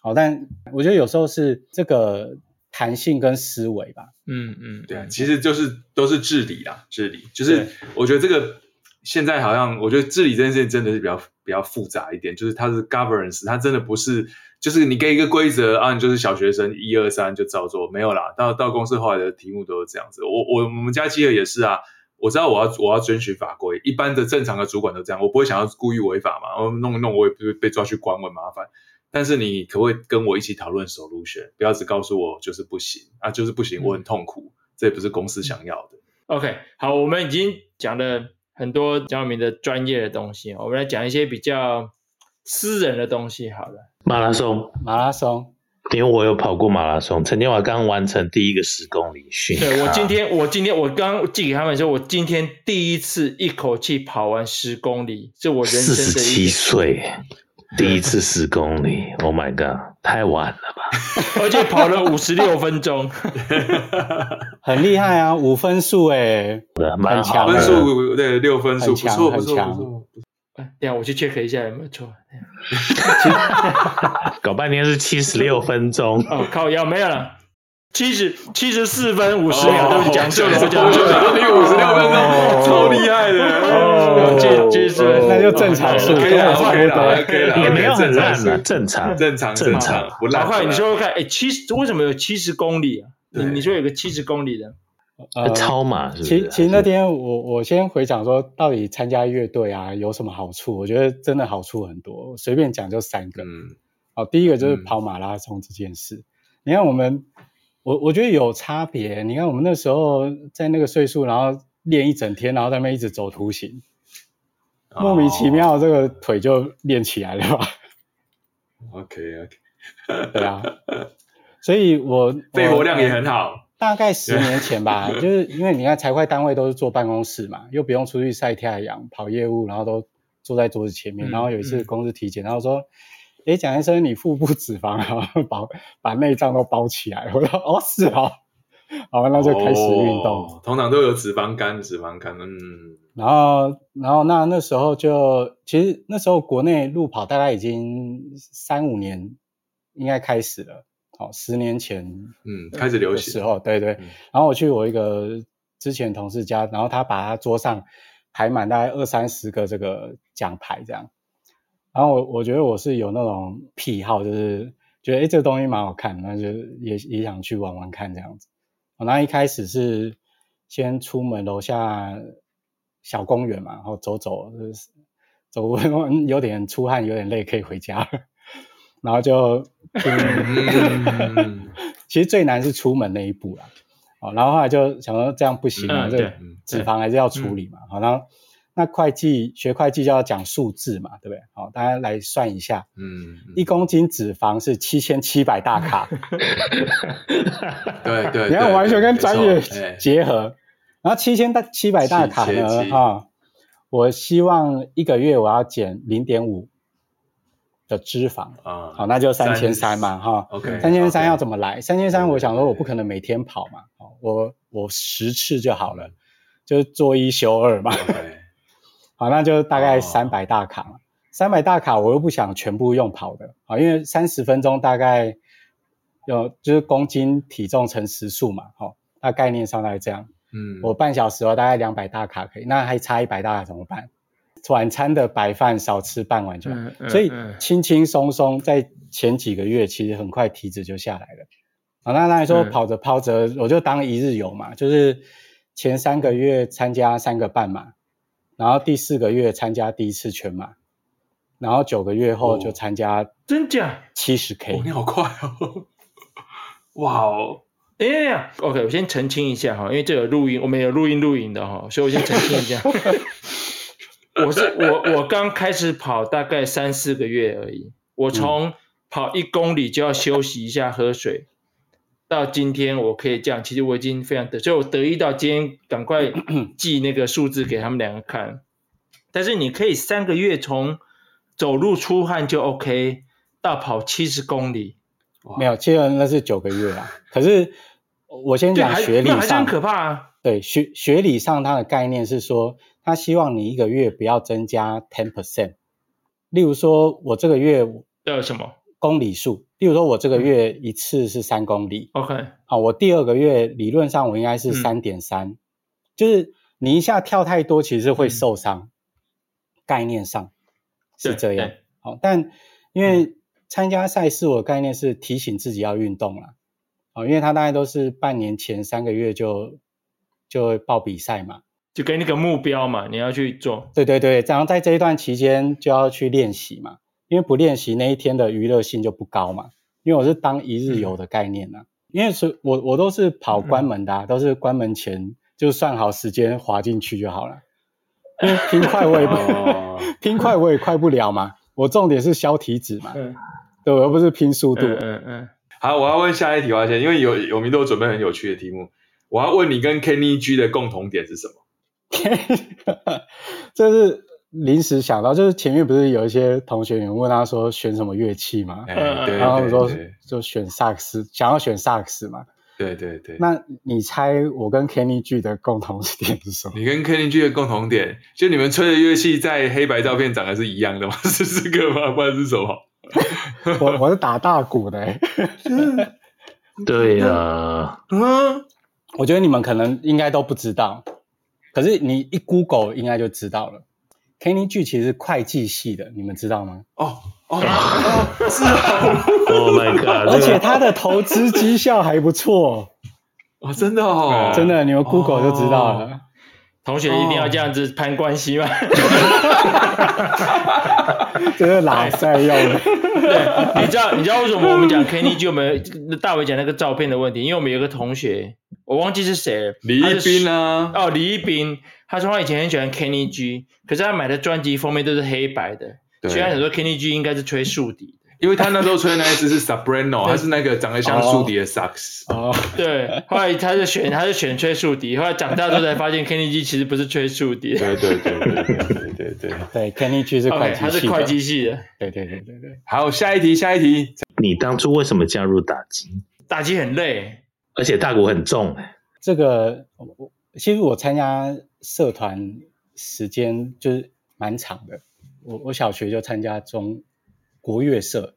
好，但我觉得有时候是这个弹性跟思维吧。嗯嗯，对，其实就是都是治理啊，治理就是我觉得这个。现在好像我觉得治理这件事情真的是比较比较复杂一点，就是它是 governance，它真的不是就是你给一个规则啊，你就是小学生一二三就照做，没有啦。到到公司后来的题目都是这样子。我我我们家稽核也是啊，我知道我要我要遵循法规，一般的正常的主管都这样，我不会想要故意违法嘛，我弄一弄我也不会被抓去关，我很麻烦。但是你可不可以跟我一起讨论 solution，不要只告诉我就是不行啊，就是不行，我很痛苦，嗯、这也不是公司想要的。OK，好，我们已经讲了。很多讲我们的专业的东西，我们来讲一些比较私人的东西。好了，马拉松，马拉松，因为我有跑过马拉松，陈天华刚完成第一个十公里训。对，我今天，我今天我刚寄给他们说，我今天第一次一口气跑完十公里，是我人生的四十七岁第一次十公里。Oh my god，太晚了吧？而且跑了五十六分钟，很厉害啊，五分数哎，蛮强，分数对六分数，不错不错不错。哎，等下我去 check 一下有没有错。搞半天是七十六分钟，哦靠，要没有了。七十七十四分五十秒，对不起，讲错了，讲错了，你五十六分钟，超厉害的哦，七十，那就正常数，可以了，可以了，可以了，也没有很烂啊，正常，正常，正常，不烂。快，你说说看，哎，七十为什么有七十公里啊？你你说有个七十公里的，呃，超马是不是？其其实那天我我先回讲说，到底参加乐队啊有什么好处？我觉得真的好处很多，随便讲就三个。嗯，好，第一个就是跑马拉松这件事。你看我们，我我觉得有差别。你看我们那时候在那个岁数，然后练一整天，然后在那边一直走图形，哦、莫名其妙这个腿就练起来了吧？OK OK，对啊，所以我肺活量也很好。大概十年前吧，就是因为你看财会单位都是坐办公室嘛，又不用出去晒太阳、跑业务，然后都坐在桌子前面。嗯、然后有一次公司体检，嗯、然后说：“哎，蒋医生，你腹部脂肪啊，把把内脏都包起来。”我说：“哦，是哦。”好，那就开始运动。哦、通常都有脂肪肝，脂肪肝，嗯。然后，然后那那时候就其实那时候国内路跑大概已经三五年应该开始了。好，十年前，嗯，开始流行的时候，对对。嗯、然后我去我一个之前同事家，然后他把他桌上排满大概二三十个这个奖牌这样。然后我我觉得我是有那种癖好，就是觉得诶这个东西蛮好看，那就也也想去玩玩看这样子。我那一开始是先出门楼下小公园嘛，然后走走，就是、走 有点出汗，有点累，可以回家。然后就，嗯、其实最难是出门那一步啦。哦，然后后来就想说这样不行啊，嗯、这脂肪还是要处理嘛。好、嗯，然后那会计学会计就要讲数字嘛，对不对？好，大家来算一下。嗯，一公斤脂肪是七千七百大卡。对对，你看完全跟专业结合。然后七千大七百大卡呢？啊，我希望一个月我要减零点五。的脂肪啊，好，那就三千三嘛，哈，OK，三千三要怎么来？三千三，我想说我不可能每天跑嘛，我我十次就好了，就是做一休二嘛，好，那就大概三百大卡嘛，三百大卡我又不想全部用跑的，啊，因为三十分钟大概有就是公斤体重乘时数嘛，好，那概念上大概这样，嗯，我半小时哦大概两百大卡可以，那还差一百大卡怎么办？晚餐的白饭少吃半碗就好，嗯嗯、所以轻轻松松在前几个月，其实很快体脂就下来了。好，那那说跑着跑着，我就当一日游嘛，就是前三个月参加三个半马，然后第四个月参加第一次全马，然后九个月后就参加真假七十 K。你好快哦！哇哦！哎呀，OK，我先澄清一下哈，因为这有录音，我们有录音录影的哈，所以我先澄清一下。我是我我刚开始跑大概三四个月而已，我从跑一公里就要休息一下喝水，到今天我可以这样，其实我已经非常得，所以我得意到今天赶快 记那个数字给他们两个看。但是你可以三个月从走路出汗就 OK 到跑七十公里，没有，其实那是九个月啊。可是我先讲学理上，还是很可怕啊。对，学学理上它的概念是说。他希望你一个月不要增加 ten percent，例如说，我这个月的什么公里数？例如说，我这个月一次是三公里。OK，好，我第二个月理论上我应该是三点三，就是你一下跳太多，其实会受伤。嗯、概念上是这样。好，但因为参加赛事，我的概念是提醒自己要运动了。哦，因为他大概都是半年前三个月就就会报比赛嘛。就给你个目标嘛，你要去做。对对对，然后在这一段期间就要去练习嘛，因为不练习那一天的娱乐性就不高嘛。因为我是当一日游的概念啊，嗯、因为是我我都是跑关门的、啊，嗯、都是关门前就算好时间滑进去就好了。因为拼快我也 拼快我也快不了嘛。我重点是消体脂嘛，嗯、对，而不是拼速度。嗯嗯。嗯好，我要问下一题，我要先，因为有有名都有准备很有趣的题目，我要问你跟 Kenny G 的共同点是什么？这是临时想到，就是前面不是有一些同学有问他说选什么乐器嘛，然后说就选萨克斯，想要选萨克斯嘛。对对对。那你猜我跟 Kenny G 的共同点是什么？你跟 Kenny G 的共同点，就你们吹的乐器在黑白照片长得是一样的吗？是这个吗？不然是什么？我我是打大鼓的。对呀。嗯，我觉得你们可能应该都不知道。可是你一 Google 应该就知道了，Kenny G 其实是会计系的，你们知道吗？哦哦哦，是啊，Oh my god！而且他的投资绩效还不错 哦，真的哦，真的，你们 Google 就知道了。同学一定要这样子攀关系吗？这是拉赛用的。对，你知道你知道为什么我们讲 Kenny G 我们大伟讲那个照片的问题？因为我们有个同学，我忘记是谁了，李一斌啊，哦，李一斌，他说他以前很喜欢 Kenny G，可是他买的专辑封面都是黑白的，所以他想说 Kenny G 应该是吹竖笛。因为他那时候吹的那一支是 Soprano，他是那个长得像竖笛的萨克斯。哦，对，后来他就选，他就选吹竖笛。后来长大之后才发现，Kenny G 其实不是吹竖笛。对对对对对对对 对，Kenny G 是会计系。他是会计系的。对对对对对。好，下一题，下一题。你当初为什么加入打击？打击很累，而且大鼓很重。这个，其实我参加社团时间就是蛮长的。我我小学就参加中。国乐社，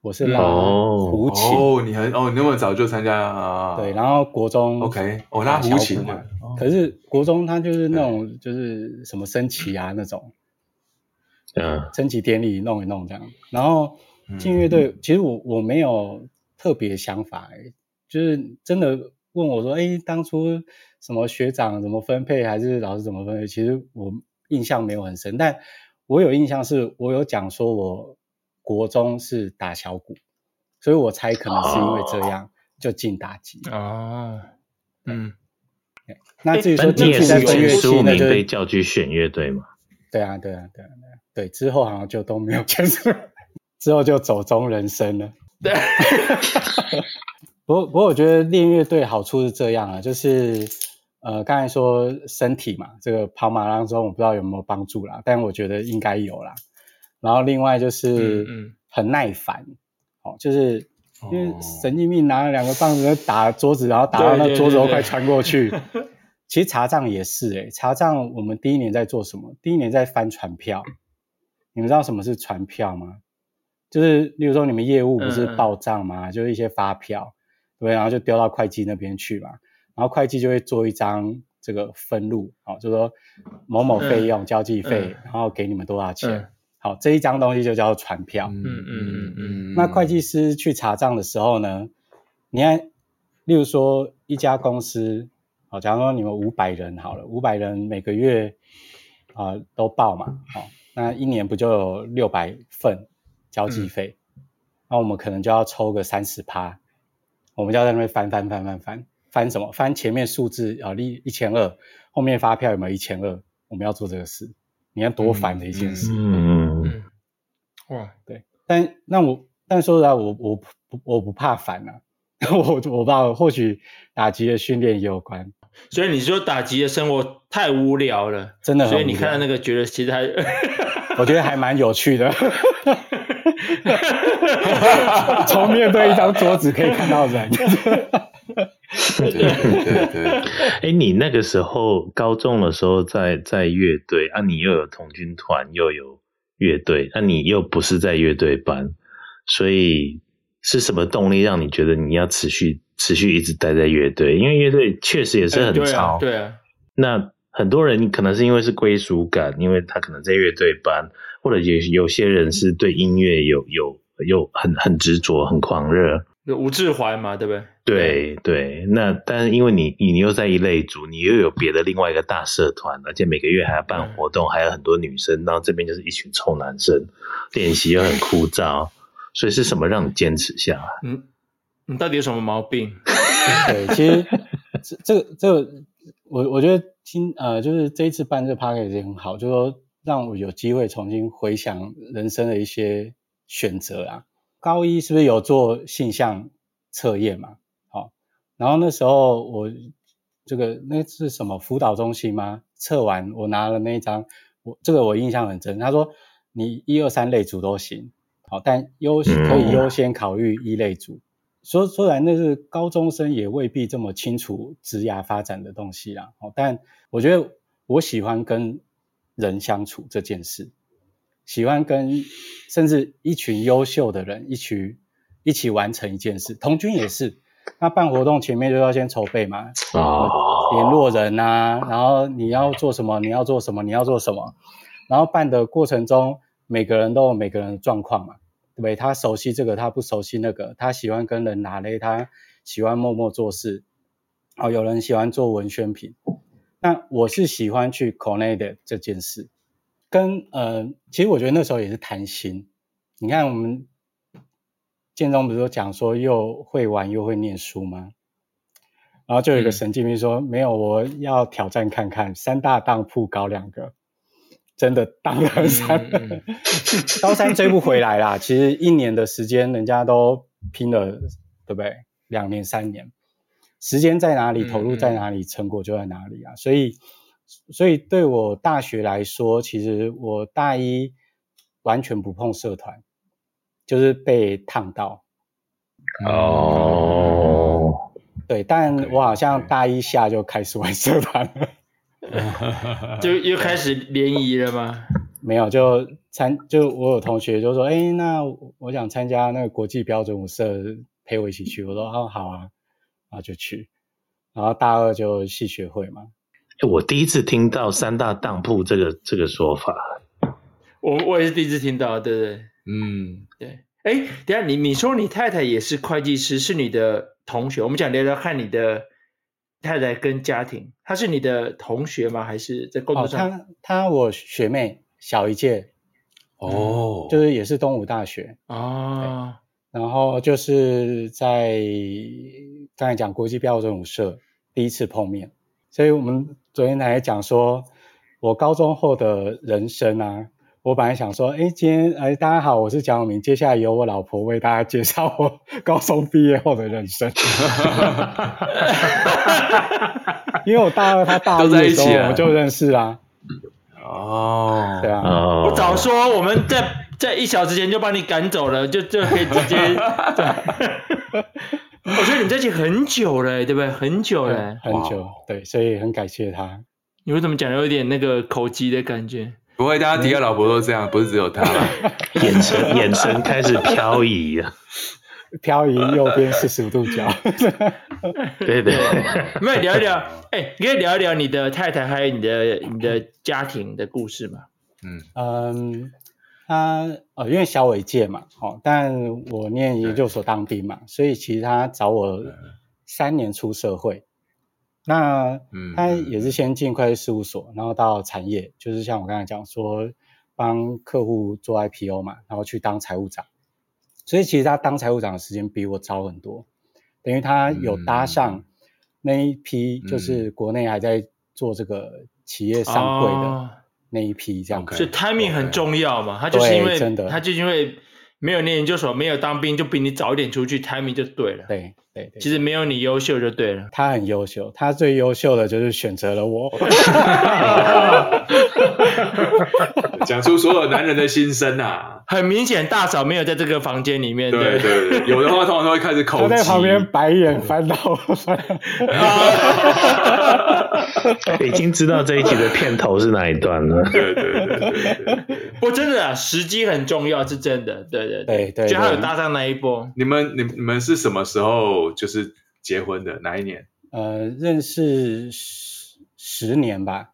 我是拉胡琴。哦，你很哦，你那么早就参加啊？对，然后国中 OK，我拉胡琴。嘛，可是国中他就是那种就是什么升旗啊那种，嗯，升旗典礼弄一弄这样，然后进乐队，其实我我没有特别想法哎，就是真的问我说，哎，当初什么学长怎么分配，还是老师怎么分配？其实我印象没有很深，但。我有印象是，我有讲说，我国中是打小鼓，所以我猜可能是因为这样就进打击啊。嗯，那至于说进在分乐器，那就被叫去选乐队嘛？对啊，对啊，对啊，对，之后好像就都没有签出，之后就走中人生了。对，不过不过我觉得练乐队好处是这样啊，就是。呃，刚才说身体嘛，这个跑马拉松我不知道有没有帮助啦，但我觉得应该有啦。然后另外就是很耐烦，嗯嗯哦，就是因为神经病拿了两个棒子打桌子，然后打到那桌子都快穿过去。对对对对其实查账也是诶、欸、查账我们第一年在做什么？第一年在翻船票。你们知道什么是船票吗？就是例如说你们业务不是报账吗？嗯嗯就是一些发票，对，然后就丢到会计那边去嘛。然后会计就会做一张这个分录，好，就说某某费用交际费，嗯、然后给你们多少钱，嗯、好，这一张东西就叫做传票。嗯嗯嗯嗯。那会计师去查账的时候呢，你看，例如说一家公司，好，假如说你们五百人好了，五百人每个月啊、呃、都报嘛，好，那一年不就有六百份交际费？嗯、那我们可能就要抽个三十趴，我们就要在那边翻翻翻翻翻。翻什么？翻前面数字啊，一一千二，后面发票有没有一千二？我们要做这个事，你看多烦的一件事。嗯嗯嗯。哇，对，但那我，但说实在，我我不我不怕烦啊，我我怕或许打击的训练也有关。所以你说打击的生活太无聊了，真的。所以你看到那个，觉得其实还，我觉得还蛮有趣的。从面对一张桌子可以看到人。对对对对，哎，你那个时候高中的时候在在乐队啊，你又有童军团，又有乐队，那、啊、你又不是在乐队班，所以是什么动力让你觉得你要持续持续一直待在乐队？因为乐队确实也是很吵，对啊。那很多人可能是因为是归属感，因为他可能在乐队班，或者有有些人是对音乐有有有很很执着、很狂热。吴志怀嘛，对不对？对对，那但是因为你你又在一类组，你又有别的另外一个大社团，而且每个月还要办活动，嗯、还有很多女生，然后这边就是一群臭男生，练习又很枯燥，所以是什么让你坚持下来？嗯，你到底有什么毛病？对，其实这这个这个，我我觉得今呃，就是这一次办这个 podcast 也很好，就是说让我有机会重新回想人生的一些选择啊。高一是不是有做性向测验嘛？好，然后那时候我这个那是什么辅导中心吗？测完我拿了那一张，我这个我印象很深。他说你一二三类组都行，好，但优可以优先考虑一类组。说说来那是高中生也未必这么清楚职涯发展的东西啦。哦，但我觉得我喜欢跟人相处这件事。喜欢跟甚至一群优秀的人一起一起完成一件事，童军也是。那办活动前面就要先筹备嘛，哦，联络人啊，然后你要做什么，你要做什么，你要做什么。然后办的过程中，每个人都有每个人的状况嘛，对不对？他熟悉这个，他不熟悉那个，他喜欢跟人拿嘞，他喜欢默默做事。哦，有人喜欢做文宣品，那我是喜欢去 connect 这件事。跟呃，其实我觉得那时候也是谈心，你看我们建中不是都讲说又会玩又会念书吗？然后就有一个神经病说、嗯、没有，我要挑战看看三大当铺搞两个，真的当了三，嗯嗯、高三追不回来啦。其实一年的时间人家都拼了，对不对？两年三年，时间在哪里，投入在哪里，成果就在哪里啊。所以。所以对我大学来说，其实我大一完全不碰社团，就是被烫到。哦，对，但我好像大一下就开始玩社团了，就又开始联谊了吗？没有，就参就我有同学就说，哎，那我想参加那个国际标准舞社，陪我一起去。我说，哦，好啊，然后就去，然后大二就系学会嘛。我第一次听到三大当铺这个这个说法，我我也是第一次听到，对不对？嗯，对。哎，等下你你说你太太也是会计师，是你的同学？我们想聊聊看你的太太跟家庭，她是你的同学吗？还是在工作上？她她我学妹小一届，哦，就是也是东吴大学哦。然后就是在刚才讲国际标准舞社第一次碰面。所以我们昨天还讲说，我高中后的人生啊，我本来想说，哎，今天哎，大家好，我是蒋永明，接下来由我老婆为大家介绍我高中毕业后的人生。因为我大二，他大一的时候我们就认识啦。哦，对啊，我早说，我们在在一小时前就把你赶走了，就就可以直接。我觉得你在一起很久了，对不对？很久了，很久。对，所以很感谢他。你为什么讲的有点那个口急的感觉？不会，大家第二老婆都这样，不是只有他。眼神眼神开始漂移了，漂移右边四十五度角。对对，没有聊一聊。哎，你可以聊一聊你的太太还有你的你的家庭的故事吗？嗯嗯。他呃，因为小伟界嘛，哦，但我念研究所当兵嘛，所以其实他找我三年出社会。那他也是先进会计事务所，然后到产业，就是像我刚才讲说，帮客户做 IPO 嘛，然后去当财务长。所以其实他当财务长的时间比我早很多，等于他有搭上那一批，就是国内还在做这个企业上柜的。哦那一批这样，所以 timing 很重要嘛？他就是因为真的，他就因为没有念研究所，没有当兵，就比你早一点出去，timing 就对了。对对对，其实没有你优秀就对了。他很优秀，他最优秀的就是选择了我。讲出所有男人的心声啊！很明显，大嫂没有在这个房间里面。对对对，有的话通常都会开始口他在旁边白眼翻到。已经知道这一集的片头是哪一段了。对对对对对。不，真的啊，时机很重要，是真的。对对对对，就他有搭上那一波。你们你你们是什么时候就是结婚的？哪一年？呃，认识十十年吧。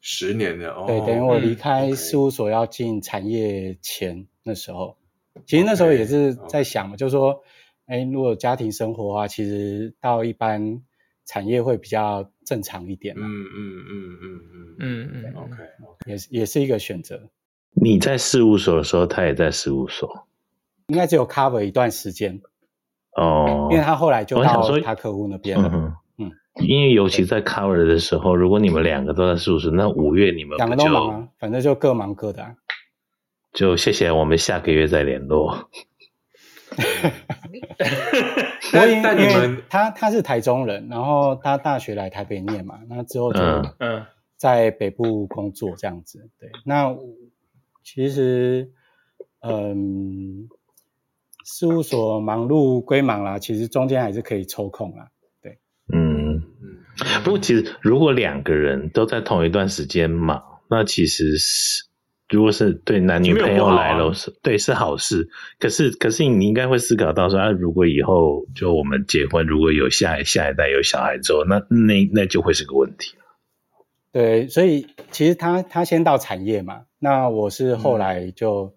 十年的哦，对，等于我离开事务所要进产业前那时候，其实那时候也是在想嘛，就是说，哎，如果家庭生活的话，其实到一般产业会比较正常一点。嗯嗯嗯嗯嗯嗯嗯，OK，也是也是一个选择。你在事务所的时候，他也在事务所，应该只有 cover 一段时间哦，因为他后来就到他客户那边了。因为尤其在 cover 的时候，如果你们两个都在宿舍，那五月你们两个都忙啊，反正就各忙各的啊。就谢谢，我们下个月再联络。但但你们他他是台中人，然后他大学来台北念嘛，那之后就嗯在北部工作这样子。对，那其实嗯，事务所忙碌归忙啦，其实中间还是可以抽空啦。对，嗯不过，其实如果两个人都在同一段时间忙，那其实是如果是对男女朋友来了，是对是好事。可是，可是你应该会思考到说，啊，如果以后就我们结婚，如果有下下一代有小孩之后，那那那就会是个问题。对，所以其实他他先到产业嘛，那我是后来就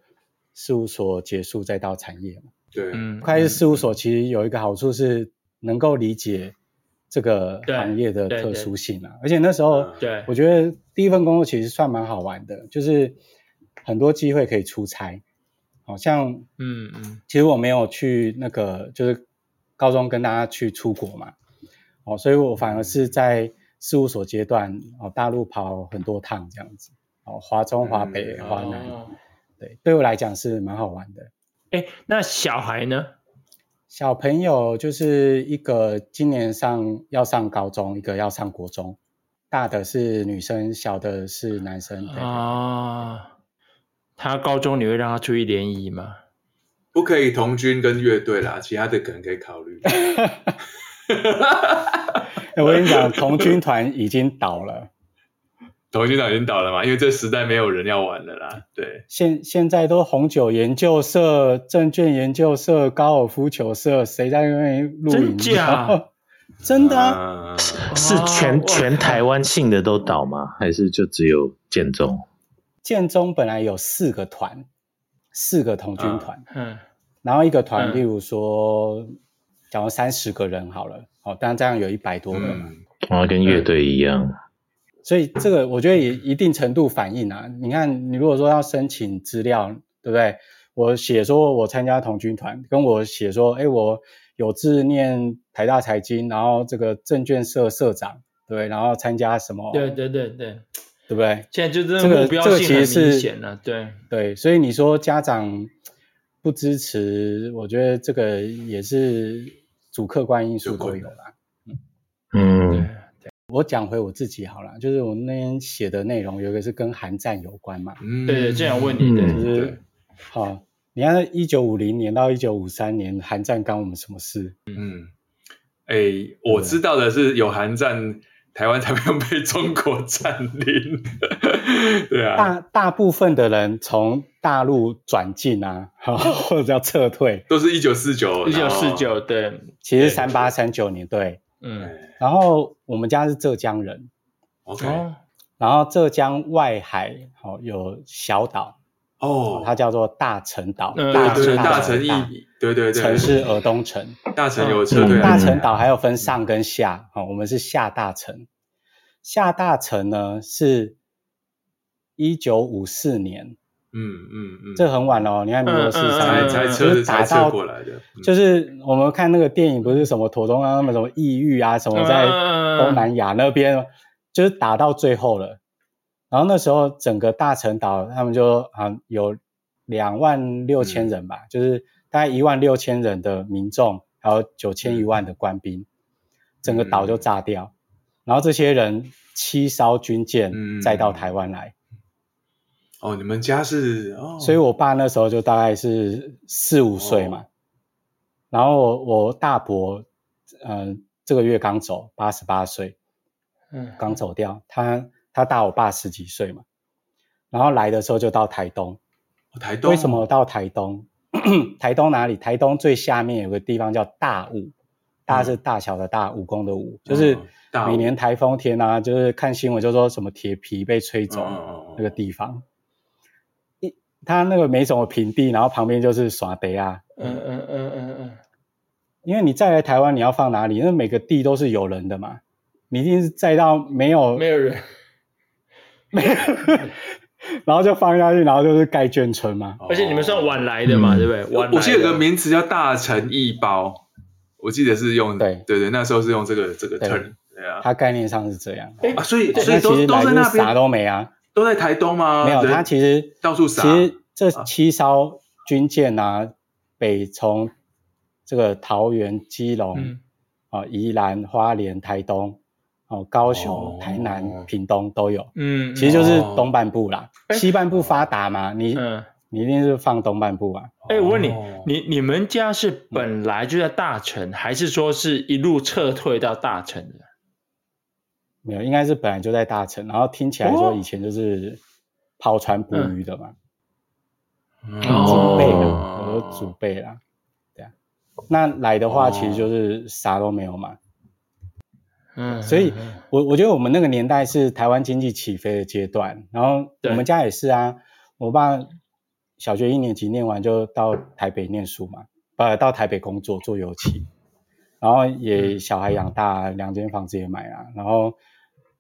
事务所结束再到产业嘛。对，嗯，开始事务所其实有一个好处是能够理解。这个行业的特殊性啊，而且那时候，对，我觉得第一份工作其实算蛮好玩的，就是很多机会可以出差，好像嗯嗯，其实我没有去那个，就是高中跟大家去出国嘛，哦，所以我反而是在事务所阶段哦，大陆跑很多趟这样子，哦，华中、华北、华南，哦、对，对我来讲是蛮好玩的。哎，那小孩呢？小朋友就是一个今年上要上高中，一个要上国中，大的是女生，小的是男生。啊、哦，他高中你会让他出去联谊吗？不可以同军跟乐队啦，其他的可能可以考虑。我跟你讲，童军团已经倒了。童军团已经倒了嘛？因为这时代没有人要玩了啦。对，现现在都红酒研究社、证券研究社、高尔夫球社，谁在那边录影？真假？真的啊？是全全台湾性的都倒吗？还是就只有建中？建中本来有四个团，四个童军团。嗯，然后一个团，例如说，假如三十个人好了，哦，当然这样有一百多个嘛。啊，跟乐队一样。所以这个我觉得也一定程度反映啊，你看你如果说要申请资料，对不对？我写说我参加童军团，跟我写说，哎，我有志念台大财经，然后这个证券社社长，对，然后参加什么？对对对对，对不对？现在就这个目标性很明显了，对对，所以你说家长不支持，我觉得这个也是主客观因素都有啦。嗯。嗯我讲回我自己好了，就是我那天写的内容，有一个是跟韩战有关嘛。嗯，对对，这样问你的，嗯、就是好。你看，一九五零年到一九五三年，韩战干我们什么事？嗯，哎、欸，我知道的是，有韩战，台湾才没有被中国占领。对啊，大大部分的人从大陆转进啊，或者叫撤退，都是一九四九，一九四九，对，其实三八三九年，对。嗯，然后我们家是浙江人，OK，然后浙江外海哦有小岛哦，它叫做大陈岛，大陈大陈义，对对对，城是尔东城，大陈有车队，大陈岛还有分上跟下，哦，我们是下大陈，下大陈呢是一九五四年。嗯嗯嗯，这很晚了，你看民国四十三年才车才车过来的，就是我们看那个电影，不是什么庹宗康他们什么异域啊，什么在东南亚那边，就是打到最后了。然后那时候整个大陈岛他们就啊有两万六千人吧，就是大概一万六千人的民众，还有九千一万的官兵，整个岛就炸掉。然后这些人七艘军舰再到台湾来。哦，你们家是哦，所以我爸那时候就大概是四五岁嘛，哦、然后我我大伯，嗯、呃，这个月刚走，八十八岁，嗯，刚走掉，他他大我爸十几岁嘛，然后来的时候就到台东，哦、台东为什么到台东？台东哪里？台东最下面有个地方叫大武，大是大小的大，武功的武，就是每年台风天啊，就是看新闻就说什么铁皮被吹走那个地方。他那个没什么平地，然后旁边就是耍地啊。嗯嗯嗯嗯嗯。因为你再来台湾，你要放哪里？因为每个地都是有人的嘛，你一定是再到没有没有人，然后就放下去，然后就是盖眷村嘛。而且你们算晚来的嘛，对不对？我我记得有个名词叫大陈义胞，我记得是用对对对，那时候是用这个这个 term，对啊，它概念上是这样。啊，所以所以都都在那边啥都没啊。都在台东吗？没有，它其实到处撒。其实这七艘军舰啊，啊北从这个桃园、基隆、嗯、啊宜兰、花莲、台东、哦、啊、高雄、哦、台南、屏东都有。嗯，其实就是东半部啦。哦、西半部发达嘛，你、嗯、你一定是放东半部啊。哎，我问你，你你们家是本来就在大城，还是说是一路撤退到大城的？没有，应该是本来就在大城，然后听起来说以前就是跑船捕鱼的嘛，祖辈啦，我说祖辈啦，对啊，那来的话其实就是啥都没有嘛，嗯，所以我我觉得我们那个年代是台湾经济起飞的阶段，然后我们家也是啊，我爸小学一年级念完就到台北念书嘛，不到台北工作做油漆，然后也小孩养大，两间房子也买了，然后。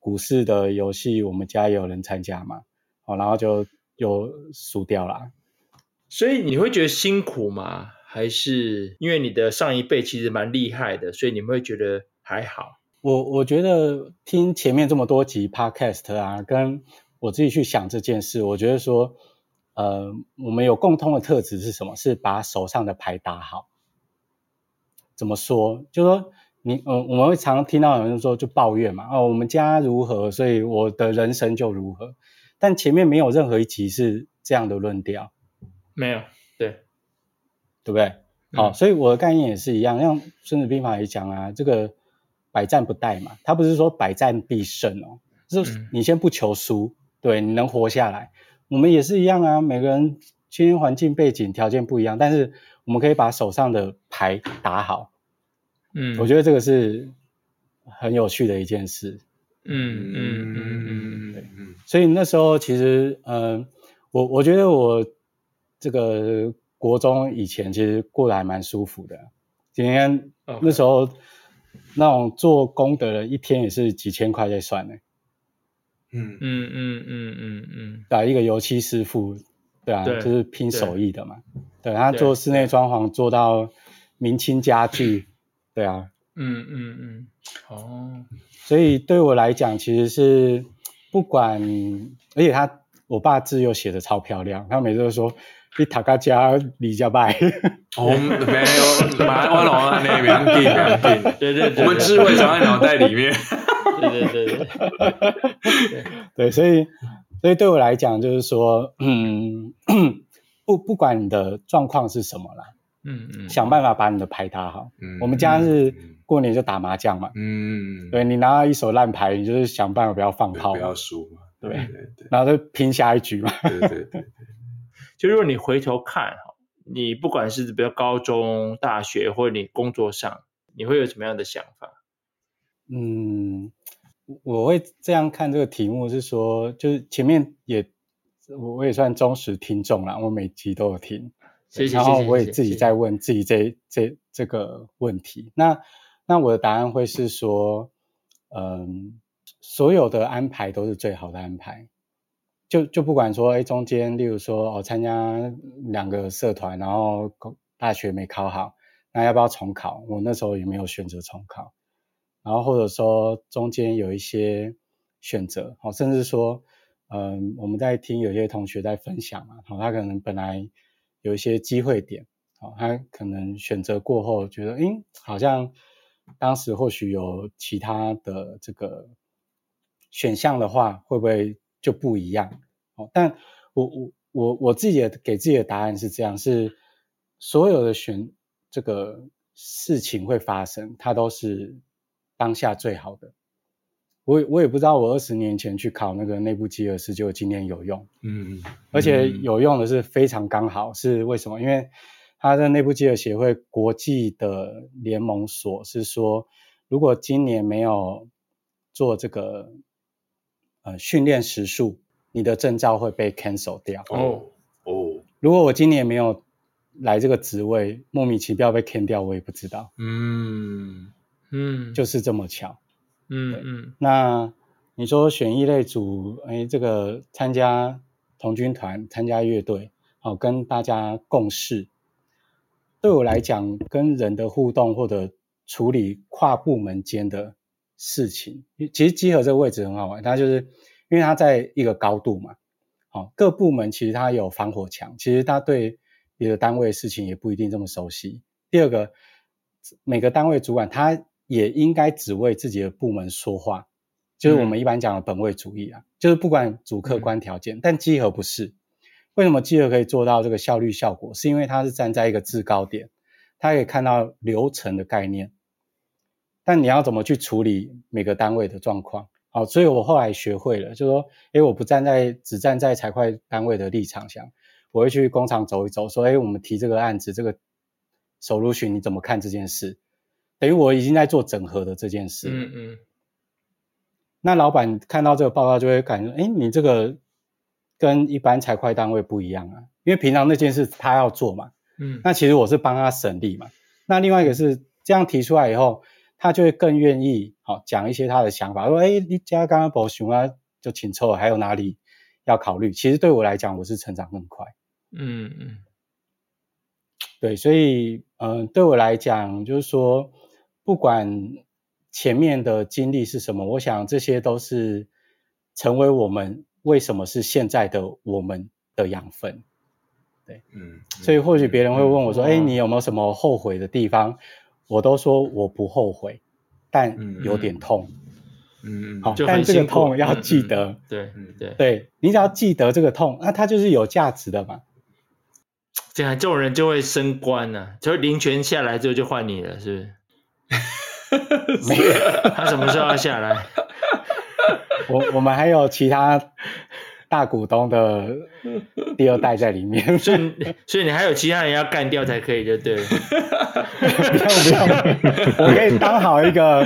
股市的游戏，我们家也有人参加嘛，哦，然后就又输掉了，所以你会觉得辛苦吗？还是因为你的上一辈其实蛮厉害的，所以你们会觉得还好？我我觉得听前面这么多集 podcast 啊，跟我自己去想这件事，我觉得说，呃，我们有共通的特质是什么？是把手上的牌打好。怎么说？就说你，呃，我们会常听到有人说就抱怨嘛，哦，我们家如何，所以我的人生就如何。但前面没有任何一集是这样的论调，没有，对，对不对？好、嗯哦，所以我的概念也是一样，像《孙子兵法》也讲啊，这个。百战不殆嘛，他不是说百战必胜哦，就是你先不求输，嗯、对，你能活下来。我们也是一样啊，每个人经济环境背景条件不一样，但是我们可以把手上的牌打好。嗯，我觉得这个是很有趣的一件事。嗯嗯嗯嗯嗯嗯。所以那时候其实，嗯、呃，我我觉得我这个国中以前其实过得还蛮舒服的。今天那时候。那种做功德的人一天也是几千块在算呢，嗯。嗯嗯嗯嗯嗯，打一个油漆师傅，对啊，对就是拼手艺的嘛，对，对他做室内装潢做到明清家具，对啊，嗯嗯嗯，哦，所以对我来讲其实是不管，而且他我爸字又写的超漂亮，他每次都说。你塔卡加李家拜，我们没有，马上完了，那边对对对，我们智慧藏在脑袋里面，对对对对，对，对，所以所以对我来讲，就是说，嗯，不不管你的状况是什么啦，嗯嗯，想办法把你的牌打好。嗯，我们家是过年就打麻将嘛，嗯，对，你拿到一手烂牌，你就是想办法不要放炮，不要输嘛，对对对，然后就拼下一局嘛，对对对对。就如果你回头看哈，你不管是比如高中、大学，或者你工作上，你会有什么样的想法？嗯，我会这样看这个题目，是说，就是前面也我我也算忠实听众啦，我每集都有听，然后我也自己在问自己这这这个问题。那那我的答案会是说，嗯，所有的安排都是最好的安排。就就不管说，哎，中间例如说，哦，参加两个社团，然后大学没考好，那要不要重考？我那时候也没有选择重考，然后或者说中间有一些选择，好，甚至说，嗯，我们在听有些同学在分享嘛，好，他可能本来有一些机会点，好，他可能选择过后觉得，嗯，好像当时或许有其他的这个选项的话，会不会？就不一样，哦，但我我我我自己的给自己的答案是这样，是所有的选这个事情会发生，它都是当下最好的。我我也不知道，我二十年前去考那个内部机核师，就今天有用，嗯嗯，而且有用的是非常刚好，是为什么？因为它的内部机核协会国际的联盟所是说，如果今年没有做这个。呃，训练时数，你的证照会被 cancel 掉。哦哦，如果我今年没有来这个职位，莫名其妙被 cancel 掉，我也不知道。嗯嗯，就是这么巧。嗯嗯，那你说选一类组，哎，这个参加童军团、参加乐队，好，跟大家共事，对我来讲，跟人的互动或者处理跨部门间的。事情，其实集合这个位置很好玩，它就是因为它在一个高度嘛，好，各部门其实它有防火墙，其实它对别的单位的事情也不一定这么熟悉。第二个，每个单位主管他也应该只为自己的部门说话，就是我们一般讲的本位主义啊，嗯、就是不管主客观条件，嗯、但集合不是。为什么稽核可以做到这个效率效果？是因为它是站在一个制高点，它可以看到流程的概念。但你要怎么去处理每个单位的状况？好，所以我后来学会了，就是说，诶，我不站在只站在财会单位的立场想，我会去工厂走一走，说，诶，我们提这个案子，这个 solution 你怎么看这件事？等于我已经在做整合的这件事。嗯嗯。那老板看到这个报告就会感觉，诶，你这个跟一般财会单位不一样啊，因为平常那件事他要做嘛。嗯。那其实我是帮他省力嘛。那另外一个是这样提出来以后。他就会更愿意好讲一些他的想法，说：“哎，你家刚刚保熊啊，就请抽，还有哪里要考虑？”其实对我来讲，我是成长更快。嗯嗯，对，所以嗯、呃，对我来讲，就是说，不管前面的经历是什么，我想这些都是成为我们为什么是现在的我们的养分。对，嗯，所以或许别人会问我说：“哎、嗯，你有没有什么后悔的地方？”我都说我不后悔，但有点痛。嗯嗯，好，但这个痛要记得。嗯、对，嗯对，对，你只要记得这个痛，那它就是有价值的嘛。这样这种人就会升官了、啊，就林权下来之后就换你了，是不是？没有，他什么时候要下来？我我们还有其他大股东的 第二代在里面，所以所以你还有其他人要干掉才可以，就对了。不用不用，我可以当好一个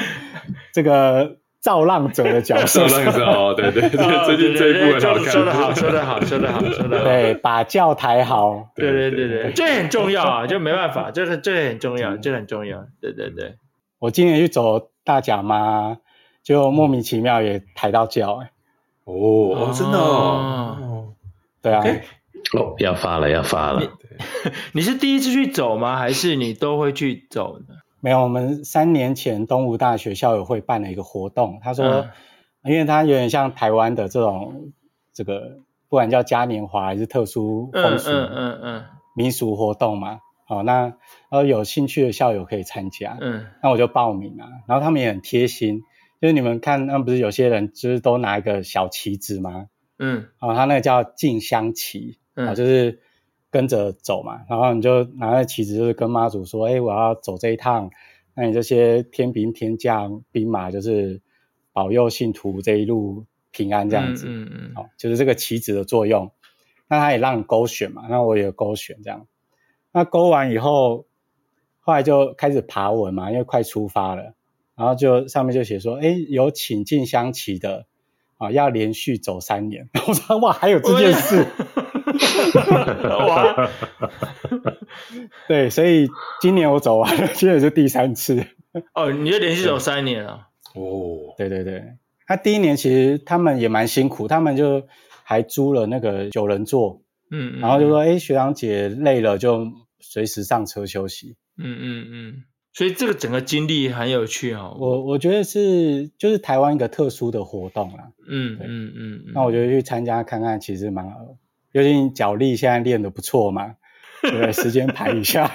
这个。造浪者的角色，造浪者哦，对对对，最近这一部很好看，说得好，说得好，说得好，说得好，对，把教抬好，对对对对，这很重要啊，就没办法，这个这个很重要，这很重要，对对对。我今年去走大甲妈，就莫名其妙也抬到教，哎，哦，真的哦，对啊，哦，要发了，要发了。你是第一次去走吗？还是你都会去走呢？没有，我们三年前东吴大学校友会办了一个活动。他说，嗯、因为他有点像台湾的这种这个，不管叫嘉年华还是特殊风俗，嗯嗯嗯，民俗活动嘛。好，那呃有兴趣的校友可以参加。嗯，那我就报名了。然后他们也很贴心，就是你们看，那不是有些人就是都拿一个小旗子吗？嗯，啊，他那个叫进香旗，啊、嗯，就是。跟着走嘛，然后你就拿那旗子，就是跟妈祖说：“哎，我要走这一趟，那你这些天兵天将兵马，就是保佑信徒这一路平安这样子。”嗯嗯嗯，好，就是这个旗子的作用。那他也让你勾选嘛，那我也勾选这样。那勾完以后，后来就开始爬文嘛，因为快出发了，然后就上面就写说：“哎，有请进香旗的啊，要连续走三年。”我说：“哇，还有这件事。”哇，对，所以今年我走完了，今年是第三次。哦，你就连续走三年了。哦，对对对，他第一年其实他们也蛮辛苦，他们就还租了那个九人座，嗯，嗯，然后就说，哎，学长姐累了就随时上车休息。嗯嗯嗯，所以这个整个经历很有趣哦。我我觉得是就是台湾一个特殊的活动啦。嗯嗯嗯，那我觉得去参加看看，其实蛮好。尤其你脚力现在练得不错嘛，对，时间排一下，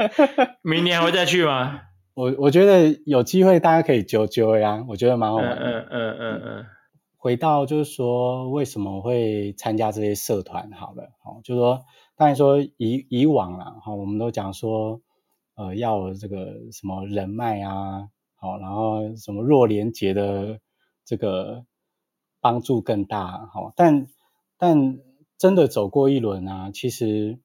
明年还会再去吗？我我觉得有机会大家可以揪揪呀，我觉得蛮好玩的。嗯嗯嗯嗯。回到就是说，为什么会参加这些社团？好了，好，就是说，当然说以以往啦，哈，我们都讲说，呃，要这个什么人脉啊，好，然后什么弱连结的这个帮助更大，好，但但。真的走过一轮啊，其实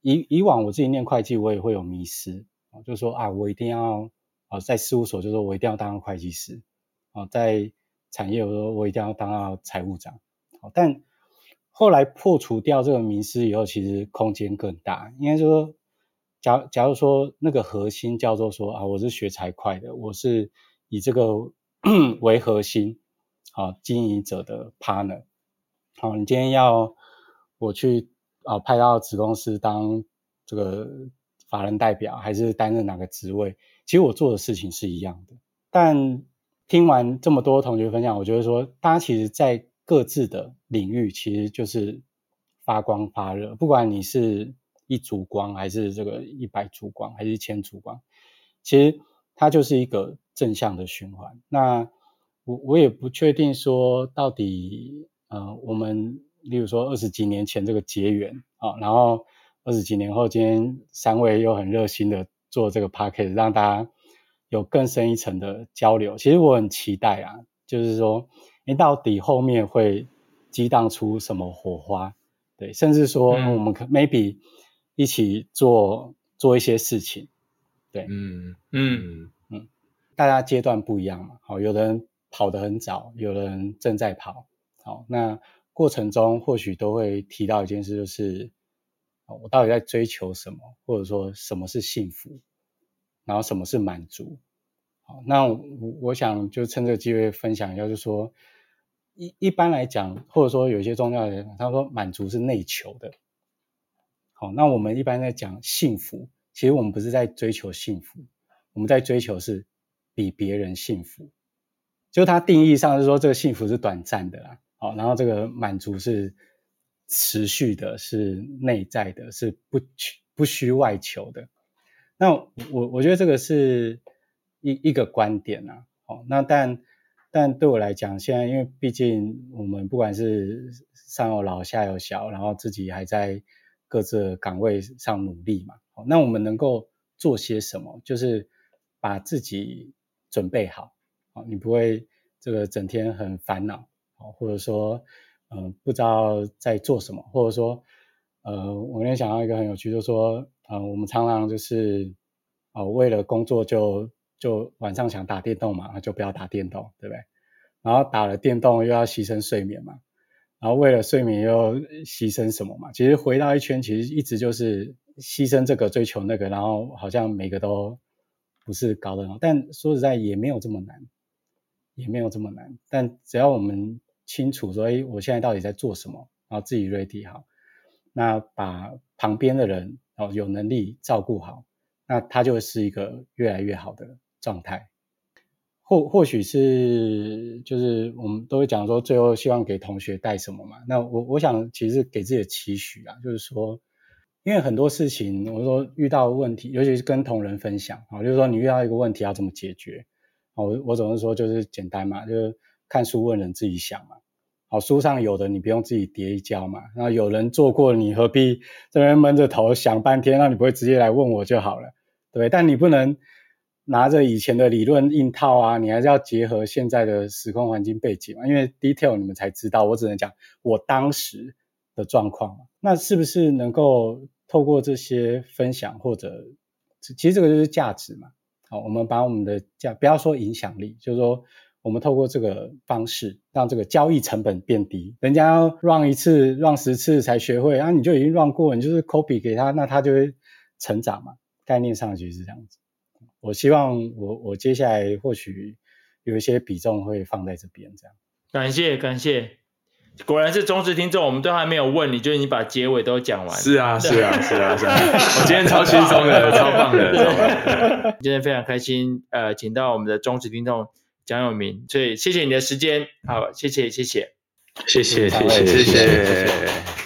以以往我自己念会计，我也会有迷失啊，就说啊，我一定要啊，在事务所就说我一定要当会计师啊，在产业我说我一定要当到财务长，好但后来破除掉这个迷失以后，其实空间更大。应该说，假假如说那个核心叫做说啊，我是学财会的，我是以这个 为核心啊，经营者的 partner。好，你今天要我去啊派到子公司当这个法人代表，还是担任哪个职位？其实我做的事情是一样的。但听完这么多同学分享，我觉得说，大家其实在各自的领域，其实就是发光发热。不管你是一组光，还是这个一百组光，还是一千组光，其实它就是一个正向的循环。那我我也不确定说到底。呃，我们例如说二十几年前这个结缘啊，然后二十几年后，今天三位又很热心的做这个 podcast，让大家有更深一层的交流。其实我很期待啊，就是说，你到底后面会激荡出什么火花？对，甚至说我们可 maybe 一起做做一些事情。对，嗯嗯嗯，大家阶段不一样嘛，好，有的人跑得很早，有的人正在跑。好，那过程中或许都会提到一件事，就是我到底在追求什么，或者说什么是幸福，然后什么是满足。好，那我我想就趁这个机会分享一下，就是说一一般来讲，或者说有一些宗教人，他说满足是内求的。好，那我们一般在讲幸福，其实我们不是在追求幸福，我们在追求是比别人幸福。就它定义上是说，这个幸福是短暂的啦，好，然后这个满足是持续的，是内在的，是不不需外求的。那我我觉得这个是一一个观点啊，好，那但但对我来讲，现在因为毕竟我们不管是上有老下有小，然后自己还在各自的岗位上努力嘛，那我们能够做些什么？就是把自己准备好。你不会这个整天很烦恼，或者说，嗯、不知道在做什么，或者说，呃，我那天想到一个很有趣，就是说，呃，我们常常就是，哦、呃，为了工作就就晚上想打电动嘛，就不要打电动，对不对？然后打了电动又要牺牲睡眠嘛，然后为了睡眠又牺牲什么嘛？其实回到一圈，其实一直就是牺牲这个追求那个，然后好像每个都不是搞得好，但说实在也没有这么难。也没有这么难，但只要我们清楚说，哎，我现在到底在做什么，然后自己 ready 好，那把旁边的人哦有能力照顾好，那他就是一个越来越好的状态。或或许是就是我们都会讲说，最后希望给同学带什么嘛？那我我想其实给自己的期许啊，就是说，因为很多事情，我说遇到问题，尤其是跟同仁分享啊，就是说你遇到一个问题要怎么解决。我我总是说就是简单嘛，就是看书问人自己想嘛。好，书上有的你不用自己叠一跤嘛。然后有人做过，你何必这边闷着头想半天？那你不会直接来问我就好了，对？但你不能拿着以前的理论硬套啊，你还是要结合现在的时空环境背景嘛。因为 detail 你们才知道，我只能讲我当时的状况。那是不是能够透过这些分享，或者其实这个就是价值嘛？好，我们把我们的价，不要说影响力，就是说，我们透过这个方式，让这个交易成本变低。人家要 run 一次，run 十次才学会，啊，你就已经 run 过，你就是 copy 给他，那他就会成长嘛。概念上其实是这样子。我希望我我接下来或许有一些比重会放在这边，这样。感谢感谢。果然是忠实听众，我们都还没有问你，就你把结尾都讲完。是啊，是啊，是啊，是啊。我今天超轻松的，超棒的。今天非常开心，呃，请到我们的忠实听众蒋永明，所以谢谢你的时间，好，谢谢，谢谢，谢谢，谢谢，谢谢。谢谢